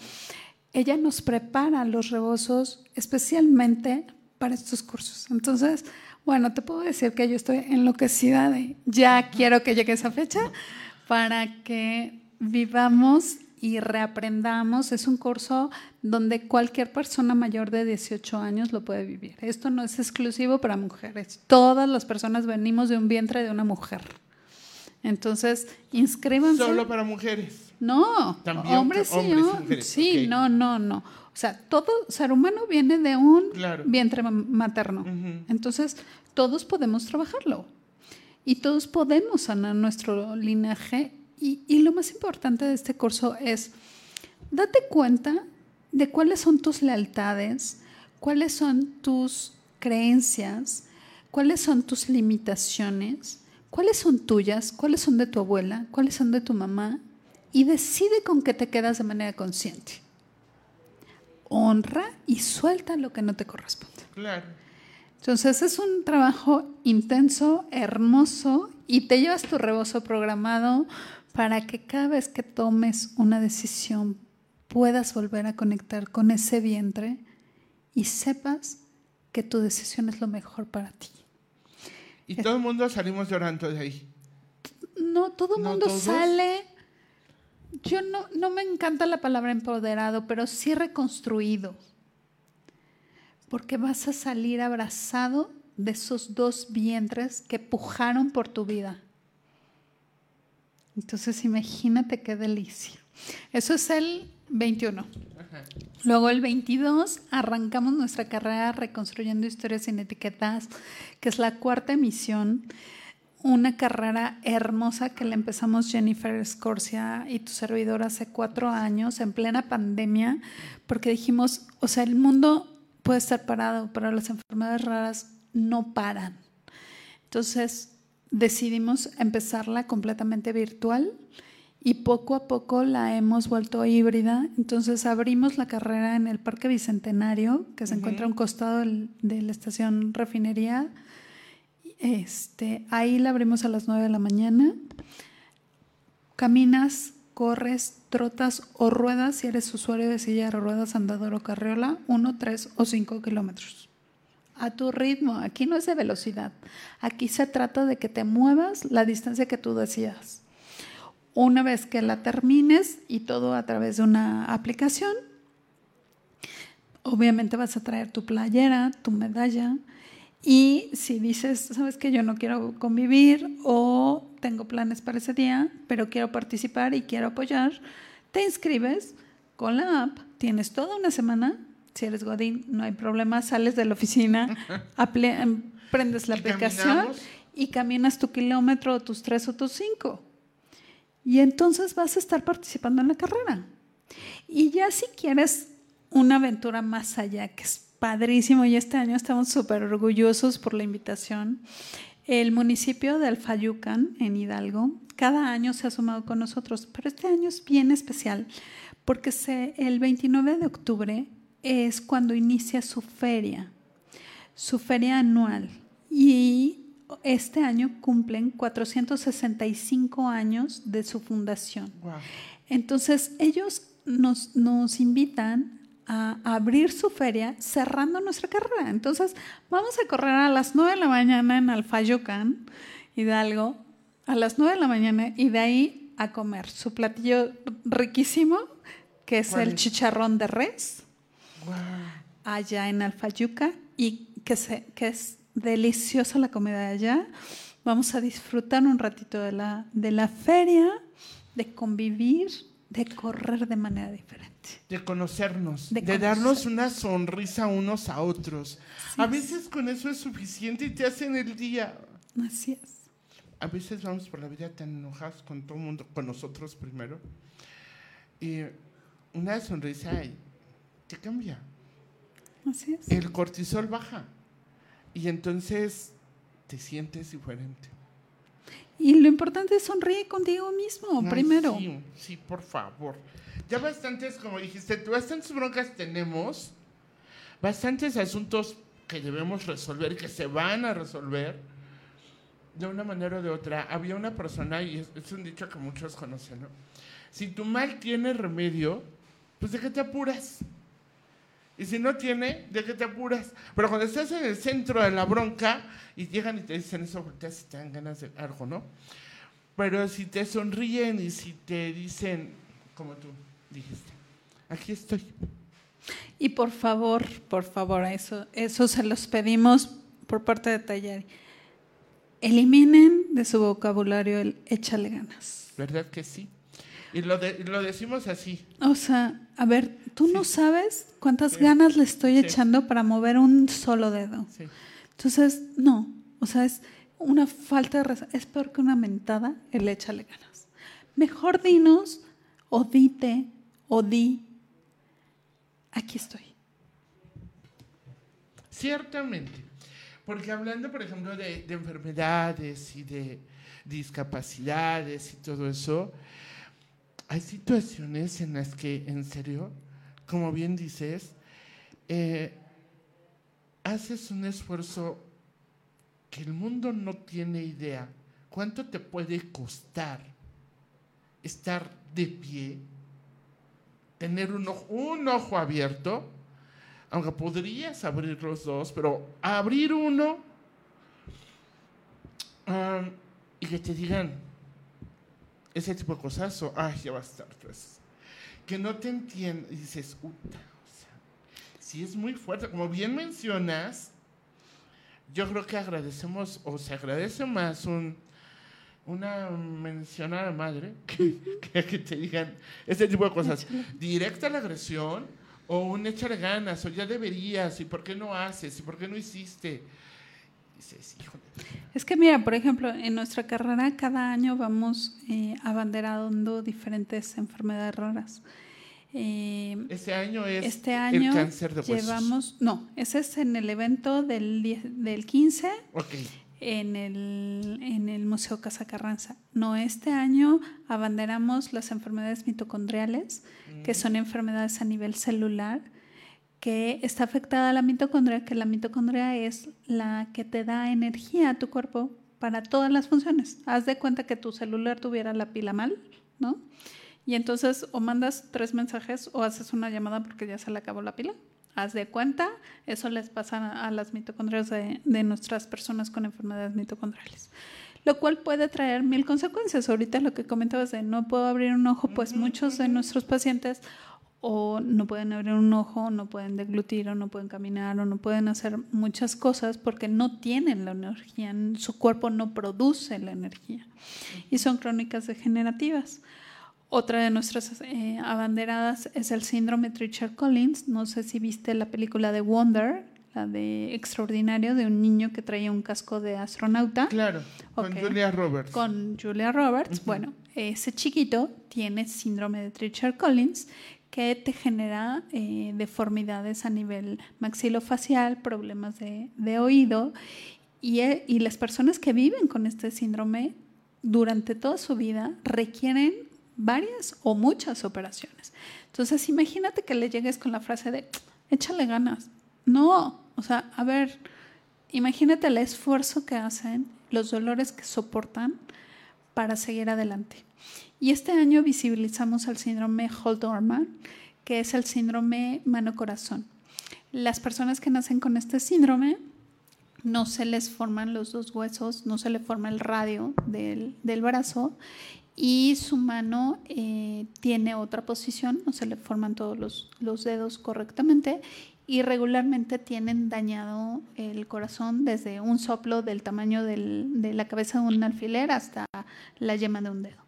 F: ella nos prepara los rebozos especialmente para estos cursos. Entonces, bueno, te puedo decir que yo estoy enloquecida de ya quiero que llegue esa fecha para que vivamos y reaprendamos. Es un curso donde cualquier persona mayor de 18 años lo puede vivir. Esto no es exclusivo para mujeres. Todas las personas venimos de un vientre de una mujer. Entonces, inscríbanse.
E: Solo para mujeres.
F: No,
E: También
F: hombres sí,
E: hombres y
F: sí, no, no, no. O sea, todo ser humano viene de un
E: Claro.
F: vientre ma- materno. Entonces, todos podemos trabajarlo. Y todos podemos sanar nuestro linaje. Y, lo más importante de este curso es, date cuenta de cuáles son tus lealtades, cuáles son tus creencias, cuáles son tus limitaciones, cuáles son tuyas, cuáles son de tu abuela, cuáles son de tu mamá, y decide con qué te quedas de manera consciente. Honra y suelta lo que no te corresponde.
E: Claro.
F: Entonces es un trabajo intenso, hermoso, y te llevas tu rebozo programado para que cada vez que tomes una decisión puedas volver a conectar con ese vientre y sepas que tu decisión es lo mejor para ti.
E: Y todo el mundo salimos llorando de ahí.
F: No, todo el
E: ¿No
F: mundo
E: todos?
F: sale. Yo no, no me encanta la palabra empoderado, pero sí reconstruido. Porque vas a salir abrazado de esos dos vientres que pujaron por tu vida. Entonces imagínate qué delicia. Eso es el 21. Luego el 22 arrancamos nuestra carrera Reconstruyendo Historias sin Etiquetas, que es la cuarta emisión. Una carrera hermosa que la empezamos Jennifer Escorcia y tu servidor hace cuatro años, en plena pandemia, porque dijimos, o sea, el mundo puede estar parado, pero las enfermedades raras no paran. Entonces decidimos empezarla completamente virtual y poco a poco la hemos vuelto híbrida. Entonces abrimos la carrera en el Parque Bicentenario, que se encuentra a un costado del- de la estación Refinería. Este, ahí la abrimos a las 9 de la mañana. Caminas, corres, trotas o ruedas si eres usuario de silla de ruedas, andador o carriola, 1, 3 o 5 kilómetros. A tu ritmo, aquí no es de velocidad. Aquí se trata de que te muevas la distancia que tú decidas. Una vez que la termines y todo a través de una aplicación, obviamente vas a traer tu playera, tu medalla y si dices, sabes que yo no quiero convivir o tengo planes para ese día, pero quiero participar y quiero apoyar, te inscribes con la app, tienes toda una semana, si eres Godín, no hay problema, sales de la oficina, [laughs] em, prendes la aplicación
E: caminamos.
F: y caminas tu kilómetro, tus tres o tus cinco. Y entonces vas a estar participando en la carrera. Y ya si quieres una aventura más allá, que es padrísimo, y este año estamos súper orgullosos por la invitación, el municipio de Alfayucan, en Hidalgo, cada año se ha sumado con nosotros, pero este año es bien especial porque se, el 29 de octubre es cuando inicia su feria, su feria anual. Y este año cumplen 465 años de su fundación. Entonces, ellos nos, nos invitan a abrir su feria cerrando nuestra carrera. Entonces, vamos a correr a las 9 de la mañana en Alfayucan, Hidalgo, a las 9 de la mañana y de ahí a comer su platillo riquísimo, que es
E: ¿Cuál
F: el
E: es?
F: chicharrón de res allá en Alfayuca y que, se, que es deliciosa la comida de allá. Vamos a disfrutar un ratito de la, de la feria, de convivir, de correr de manera diferente.
E: De conocernos,
F: De
E: de, darnos una sonrisa unos a otros. A veces con eso es suficiente y te hacen el día.
F: Así es.
E: A veces vamos por la vida tan enojados con todo el mundo, con nosotros primero. Y una sonrisa te cambia.
F: Así es.
E: El cortisol baja. Y entonces te sientes diferente.
F: Y lo importante es sonríe contigo mismo primero.
E: Sí, sí, por favor. Ya bastantes, como dijiste, bastantes broncas tenemos, bastantes asuntos que debemos resolver que se van a resolver de una manera o de otra. Había una persona, y es, es un dicho que muchos conocen, ¿no? Si tu mal tiene remedio, pues ¿de qué te apuras? Y si no tiene, ¿de qué te apuras? Pero cuando estás en el centro de la bronca y llegan y te dicen eso, volteas y te dan ganas de algo, ¿no? Pero si te sonríen y si te dicen, como tú dijiste, aquí estoy.
F: Y por favor, por favor, eso, eso se los pedimos por parte de Taller. Eliminen de su vocabulario el échale ganas.
E: ¿Verdad que sí? Y lo, de- lo decimos así.
F: O sea, a ver, tú no sabes cuántas
E: Sí.
F: ganas le estoy
E: Sí.
F: echando para mover un solo dedo. Entonces, no, o sea, es una falta de respeto, es peor que una mentada el échale ganas. Mejor dinos o dite o di, aquí estoy.
E: Ciertamente. Porque hablando, por ejemplo, de, de enfermedades y de discapacidades y todo eso, hay situaciones en las que, en serio, como bien dices, eh, haces un esfuerzo que el mundo no tiene idea. ¿Cuánto te puede costar estar de pie, tener un ojo, un ojo abierto? Aunque podrías abrir los dos, pero abrir uno um, y que te digan ese tipo de cosas, o, ay, ya va a estar, pues. Que no te entiendan y dices, puta, o sea, sí es muy fuerte. Como bien mencionas, yo creo que agradecemos, o se agradece más un, una mención a la madre [laughs] que, que, que te digan ese tipo de cosas. [laughs] Directa la agresión o un echar ganas, o ya deberías, y por qué no haces, y por qué no hiciste. Dices, híjole.
F: Es que mira, por ejemplo, en nuestra carrera cada año vamos eh, abanderando diferentes enfermedades raras. Eh,
E: Este año es
F: este año
E: el cáncer de huesos.
F: llevamos, no, ese es en el evento del, 10 del 15
E: Ok.
F: en el, en el Museo Casa Carranza. No, este año abanderamos las enfermedades mitocondriales, que son enfermedades a nivel celular, que está afectada a la mitocondria, que la mitocondria es la que te da energía a tu cuerpo para todas las funciones. Haz de cuenta que tu celular tuviera la pila mal, ¿no? Y entonces o mandas tres mensajes o haces una llamada porque ya se le acabó la pila. Haz de cuenta, eso les pasa a, a las mitocondrias de, de nuestras personas con enfermedades mitocondriales. Lo cual puede traer mil consecuencias. Ahorita lo que comentabas de no puedo abrir un ojo, pues muchos de nuestros pacientes o no pueden abrir un ojo, no pueden deglutir, o no pueden caminar, o no pueden hacer muchas cosas porque no tienen la energía, su cuerpo no produce la energía. Y son crónicas degenerativas. Otra de nuestras eh, abanderadas es el síndrome Treacher-Collins. No sé si viste la película de Wonder, la de Extraordinario, de un niño que traía un casco de astronauta.
E: Claro, con. Julia Roberts.
F: Con Julia Roberts. Bueno, ese chiquito tiene síndrome de Treacher-Collins que te genera eh, deformidades a nivel maxilofacial, problemas de, oído. Y, eh, y las personas que viven con este síndrome durante toda su vida requieren varias o muchas operaciones. Entonces, imagínate que le llegues con la frase de, échale ganas. No, o sea, a ver, imagínate el esfuerzo que hacen, los dolores que soportan para seguir adelante. Y este año visibilizamos el síndrome Holt-Oram, que es el síndrome mano-corazón. Las personas que nacen con este síndrome no se les forman los dos huesos, no se le forma el radio del, del brazo y su mano eh, tiene otra posición, no se le forman todos los, los dedos correctamente y regularmente tienen dañado el corazón desde un soplo del tamaño de la cabeza de un alfiler hasta la yema de un dedo.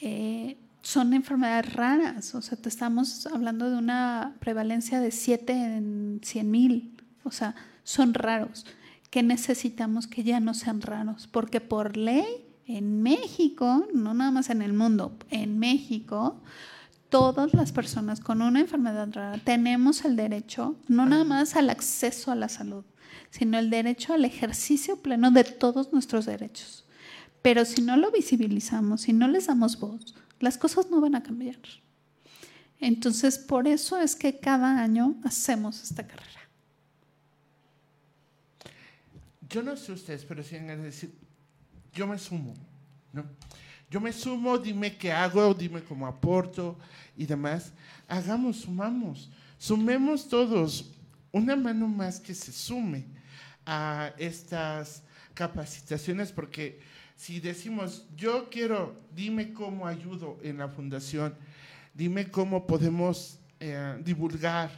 F: Eh, son enfermedades raras, o sea, te estamos hablando de una prevalencia de 7 en 100 mil, o sea, son raros, que necesitamos que ya no sean raros, porque por ley en México, no nada más en el mundo, en México, todas las personas con una enfermedad rara tenemos el derecho, no nada más al acceso a la salud, sino el derecho al ejercicio pleno de todos nuestros derechos. Pero si no lo visibilizamos, si no les damos voz, las cosas no van a cambiar. Entonces, por eso es que cada año hacemos esta carrera.
E: Yo no sé ustedes, pero si van a decir, yo me sumo, ¿no? Yo me sumo, dime qué hago, dime cómo aporto y demás. Hagamos, sumamos, sumemos todos una mano más que se sume a estas capacitaciones, porque si decimos, yo quiero, dime cómo ayudo en la fundación, dime cómo podemos eh, divulgar,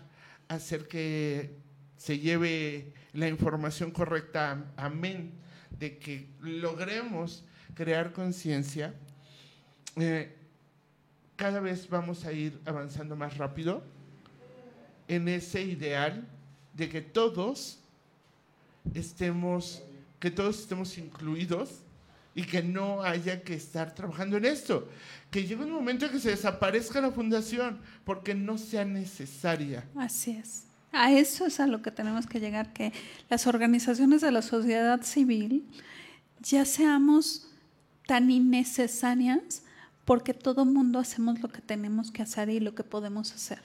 E: hacer que se lleve la información correcta, amén, de que logremos crear conciencia, eh, cada vez vamos a ir avanzando más rápido en ese ideal de que todos estemos que todos estemos incluidos y que no haya que estar trabajando en esto. Que llegue un momento en que se desaparezca la fundación porque no sea necesaria.
F: Así es. A eso es a lo que tenemos que llegar, que las organizaciones de la sociedad civil ya seamos tan innecesarias porque todo mundo hacemos lo que tenemos que hacer y lo que podemos hacer.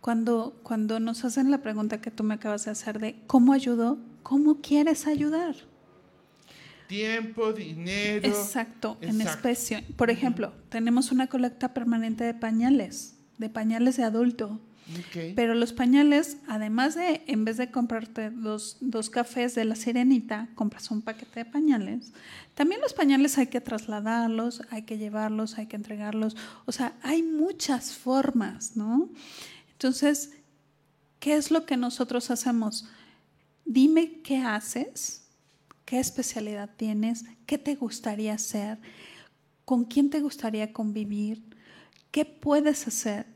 F: Cuando, cuando nos hacen la pregunta que tú me acabas de hacer de cómo ayudo, ¿cómo quieres ayudar?
E: Tiempo, dinero.
F: Exacto, en especie. Por ejemplo, tenemos una colecta permanente de pañales, de pañales de adulto. Pero los pañales, además de, en vez de comprarte dos, dos, cafés de la sirenita, compras un paquete de pañales. También los pañales hay que trasladarlos, hay que llevarlos, hay que entregarlos. O sea, hay muchas formas, ¿no? Entonces, ¿qué es lo que nosotros hacemos? Dime qué haces qué especialidad tienes, qué te gustaría hacer, con quién te gustaría convivir, qué puedes hacer.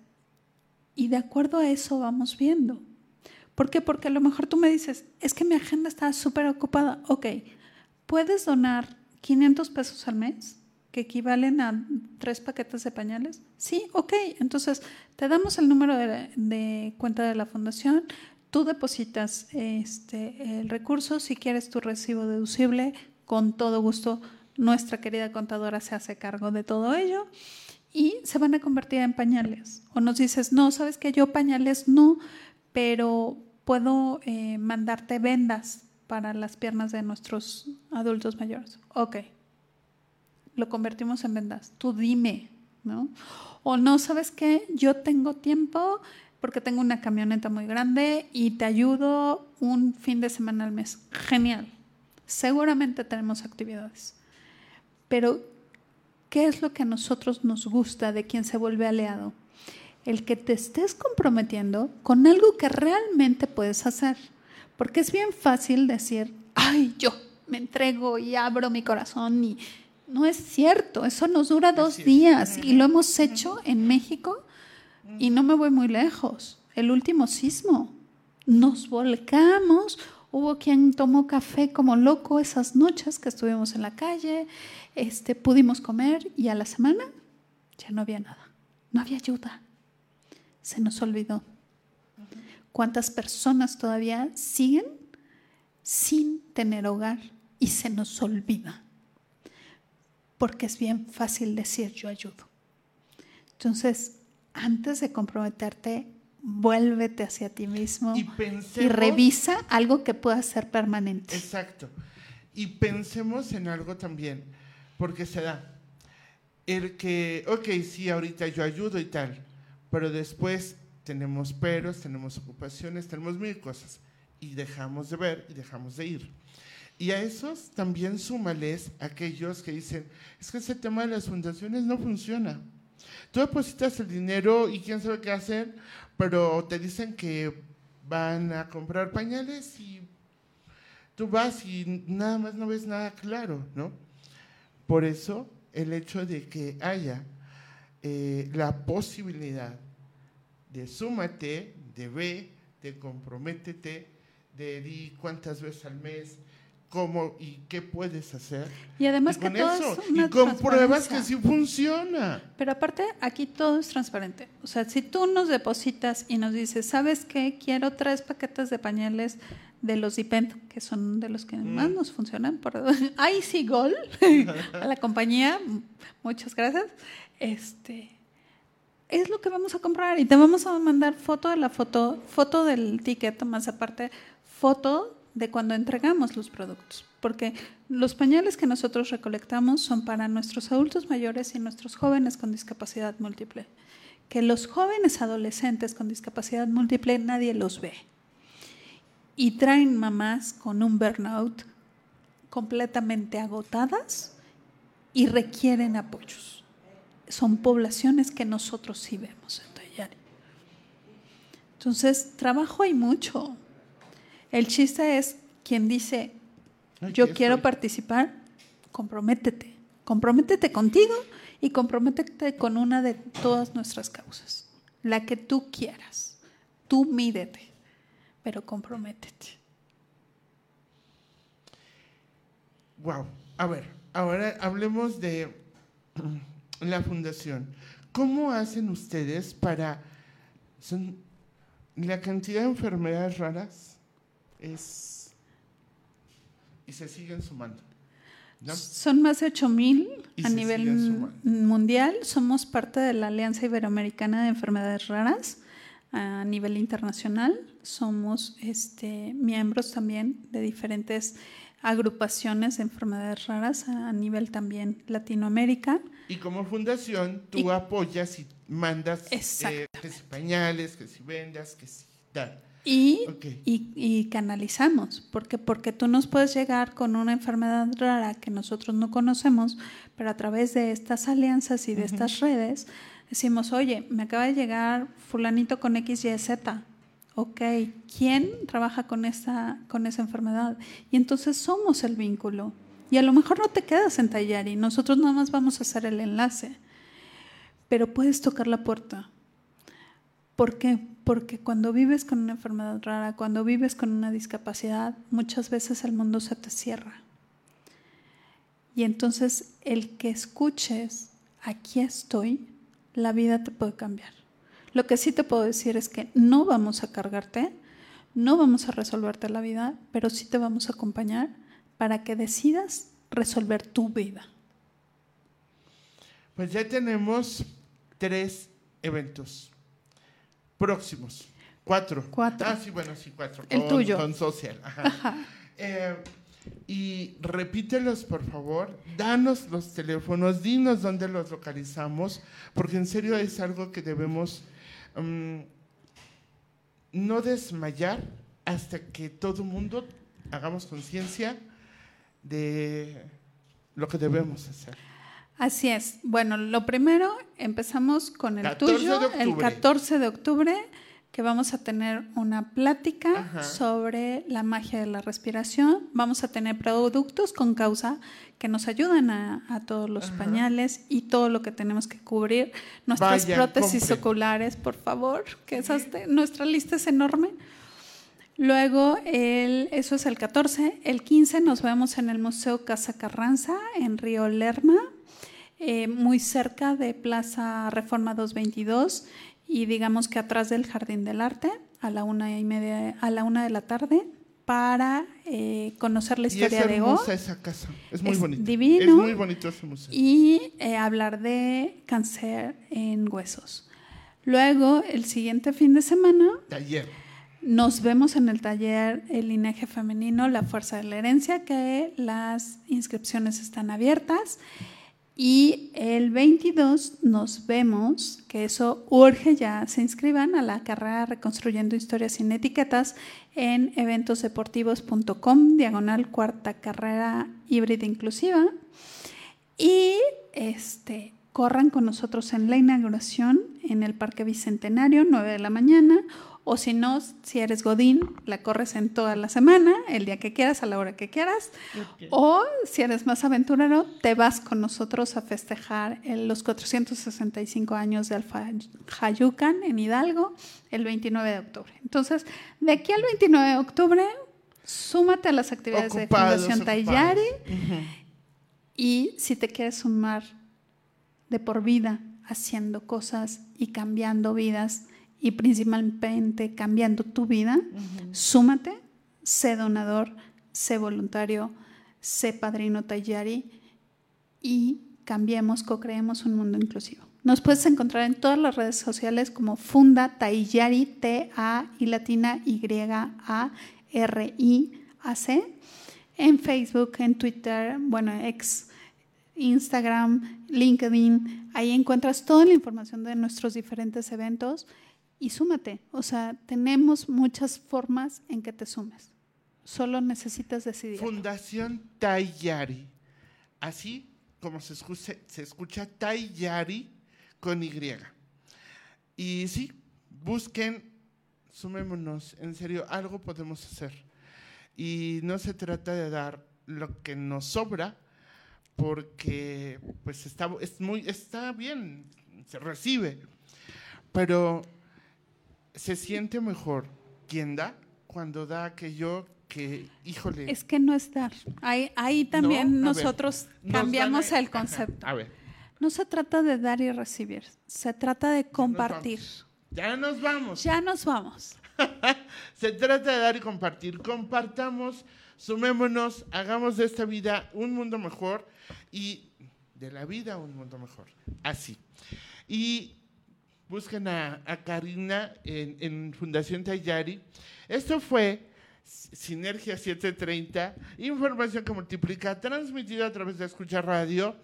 F: Y de acuerdo a eso vamos viendo. ¿Por qué? Porque a lo mejor tú me dices, es que mi agenda está súper ocupada. Ok, ¿puedes donar 500 pesos al mes? que equivalen a tres paquetes de pañales? Sí, ok. Entonces, te damos el número de, de, cuenta de la fundación, Tú depositas este, el recurso, si quieres tu recibo deducible, con todo gusto nuestra querida contadora se hace cargo de todo ello y se van a convertir en pañales. O nos dices, no, sabes que yo pañales no, pero puedo eh, mandarte vendas para las piernas de nuestros adultos mayores. Ok, lo convertimos en vendas. Tú dime, ¿no? O no, sabes qué, yo tengo tiempo, porque tengo una camioneta muy grande y te ayudo un fin de semana al mes. Genial. Seguramente tenemos actividades. Pero, ¿qué es lo que a nosotros nos gusta de quien se vuelve aliado? El que te estés comprometiendo con algo que realmente puedes hacer. Porque es bien fácil decir, ay, yo me entrego y abro mi corazón y no es cierto, eso nos dura dos días y lo hemos hecho en México y no me voy muy lejos. El último sismo. Nos volcamos. Hubo quien tomó café como loco esas noches que estuvimos en la calle. Este, pudimos comer y a la semana ya no había nada. No había ayuda. Se nos olvidó. ¿Cuántas personas todavía siguen sin tener hogar y se nos olvida? Porque es bien fácil decir yo ayudo. Entonces, antes de comprometerte, vuélvete hacia ti mismo y, revisa algo que pueda ser permanente.
E: Exacto. Y pensemos en algo también, porque se da. El que, ok, sí, ahorita yo ayudo y tal, pero después tenemos peros, tenemos ocupaciones, tenemos mil cosas y dejamos de ver y dejamos de ir. Y a esos también súmales aquellos que dicen, es que ese tema de las fundaciones no funciona. Tú depositas el dinero y quién sabe qué hacer, pero te dicen que van a comprar pañales y tú vas y nada más no ves nada claro, ¿no? Por eso el hecho de que haya eh, la posibilidad de súmate, de ve, de comprométete, de di cuántas veces al mes, cómo y qué puedes hacer.
F: Y además que todo
E: es y con pruebas que sí funciona.
F: Pero aparte aquí todo es transparente. O sea, si tú nos depositas y nos dices, ¿sabes qué? Quiero tres paquetes de pañales de los Dipent, que son de los que más mm. nos funcionan. Por [laughs] sí Gol, [laughs] a la compañía, muchas gracias. Este es lo que vamos a comprar y te vamos a mandar foto de la foto, foto del ticket, más aparte, foto de cuando entregamos los productos, porque los pañales que nosotros recolectamos son para nuestros adultos mayores y nuestros jóvenes con discapacidad múltiple. Que los jóvenes adolescentes con discapacidad múltiple nadie los ve. Y traen mamás con un burnout completamente agotadas y requieren apoyos. Son poblaciones que nosotros sí vemos en Entonces, trabajo hay mucho. El chiste es quien dice, yo quiero participar, comprométete. Comprométete contigo y comprométete con una de todas nuestras causas, la que tú quieras. Tú mídete, pero comprométete.
E: Wow. A ver, ahora hablemos de la fundación. ¿Cómo hacen ustedes para... Son, la cantidad de enfermedades raras es... y se siguen sumando. ¿no?
F: Son más de 8000
E: Y
F: a nivel mundial. Somos parte de la Alianza Iberoamericana de Enfermedades Raras a nivel internacional. Somos este, miembros también de diferentes agrupaciones de enfermedades raras a nivel también Latinoamérica.
E: Y como fundación, tú
F: Y-
E: apoyas y mandas eh,
F: Exacto.
E: que si pañales, que si vendas, que si tal.
F: Y, y, y canalizamos, porque, porque tú nos puedes llegar con una enfermedad rara que nosotros no conocemos, pero a través de estas alianzas y de estas redes decimos, oye, me acaba de llegar fulanito con XYZ, ok, ¿quién trabaja con esa, con esa enfermedad? Y entonces somos el vínculo. Y a lo mejor no te quedas en Tayari, nosotros nada más vamos a hacer el enlace, pero puedes tocar la puerta. ¿Por qué? Porque cuando vives con una enfermedad rara, cuando vives con una discapacidad, muchas veces el mundo se te cierra. Y entonces el que escuches, aquí estoy, la vida te puede cambiar. Lo que sí te puedo decir es que no vamos a cargarte, no vamos a resolverte la vida, pero sí te vamos a acompañar para que decidas resolver tu vida.
E: Pues ya tenemos tres eventos próximos. Cuatro.
F: Cuatro.
E: Ah, sí, bueno, sí, cuatro.
F: El
E: con,
F: tuyo.
E: Con social. Ajá. Eh, y repítelos, por favor. Danos los teléfonos, dinos dónde los localizamos, porque en serio es algo que debemos mm, no desmayar hasta que todo mundo hagamos conciencia de lo que debemos hacer.
F: Así es. Bueno, lo primero, empezamos con el
E: 14 de
F: tuyo, el
E: octubre.
F: 14 de octubre, que vamos a tener una plática
E: Ajá.
F: sobre la magia de la respiración. Vamos a tener productos con causa que nos ayudan a, a todos los
E: Ajá.
F: pañales y todo lo que tenemos que cubrir. Nuestras
E: Vayan,
F: prótesis oculares, por favor, que esas de- nuestra lista es enorme. Luego, el, eso es el 14. El 15 nos vemos en el Museo Casa Carranza, en Río Lerma, eh, muy cerca de Plaza Reforma 222 y digamos que atrás del Jardín del Arte, a la una y media, a la una de la tarde, para eh, conocer la
E: Y es
F: historia de O
E: hermosa esa casa. Es muy
F: Es
E: bonito.
F: divino.
E: Es muy bonito ese museo.
F: y eh, hablar de cáncer en huesos. Luego, el siguiente fin de semana,
E: Taller.
F: nos vemos en el taller El linaje femenino, la fuerza de la herencia, que las inscripciones están abiertas. Y el 22 nos vemos, que eso urge ya se inscriban a la carrera Reconstruyendo Historias sin Etiquetas en eventosdeportivos.com, diagonal cuarta carrera híbrida inclusiva. Y este, corran con nosotros en la inauguración en el Parque Bicentenario, 9 de la mañana. O si no, si eres Godín, la corres en toda la semana, el día que quieras, a la hora que quieras. O si eres más aventurero, te vas con nosotros a festejar los 465 años de Alfa Jayucan en Hidalgo el 29 de octubre. Entonces, de aquí al 29 de octubre, súmate a las actividades
E: Ocupados,
F: de Fundación. Tayari. Y si te quieres sumar de por vida haciendo cosas y cambiando vidas y principalmente cambiando tu vida, súmate, sé donador, sé voluntario, sé padrino Tayari y cambiemos, co-creemos un mundo inclusivo. Nos puedes encontrar en todas las redes sociales como Funda Tayari, T-A y latina Y-A-R-I-A-C, en Facebook, en Twitter, bueno, ex Instagram, LinkedIn, ahí encuentras toda la información de nuestros diferentes eventos y súmate. O sea, tenemos muchas formas en que te sumes. Solo necesitas decidir.
E: Fundación Tayari. Así como se escucha, se escucha Tayari con Y. Y sí, busquen, sumémonos, en serio, algo podemos hacer. Y no se trata de dar lo que nos sobra, porque pues está, es muy, está bien, se recibe, pero se siente mejor quien da cuando da aquello que, híjole.
F: Es que no es dar. Ahí, ahí también
E: No, ver,
F: nosotros
E: nos
F: cambiamos el concepto.
E: A ver,
F: No se trata de dar y recibir, se trata de compartir.
E: ya nos vamos.
F: Ya nos vamos. [laughs]
E: Se trata de dar y compartir. Compartamos, sumémonos, hagamos de esta vida un mundo mejor y de la vida un mundo mejor. Así. Y busquen a, a Karina en, en Fundación Tayari. Esto fue Sinergia 730, información que multiplica, transmitida a través de Escucha Radio.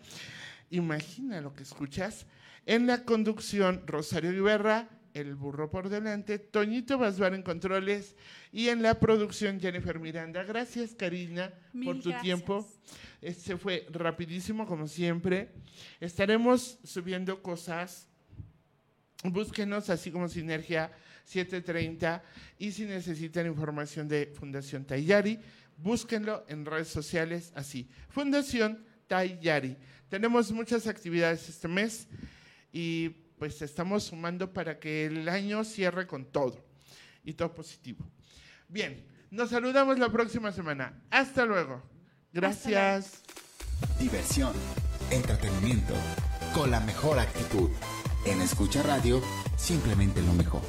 E: Imagina lo que escuchas. En la conducción, Rosario Iberra, el burro por delante, Toñito Basbar en controles y en la producción, Jennifer Miranda. Gracias, Karina,
F: Mil
E: por tu
F: gracias.
E: tiempo. Este fue rapidísimo, como siempre. Estaremos subiendo cosas. Búsquenos así como Sinergia 730 y si necesitan información de Fundación Tayari, búsquenlo en redes sociales así. Fundación Tayari. Tenemos muchas actividades este mes y pues estamos sumando para que el año cierre con todo y todo positivo. Bien, nos saludamos la próxima semana. Hasta luego. Gracias.
A: Diversión, entretenimiento, con la mejor actitud. En Escucha Radio, simplemente lo mejor.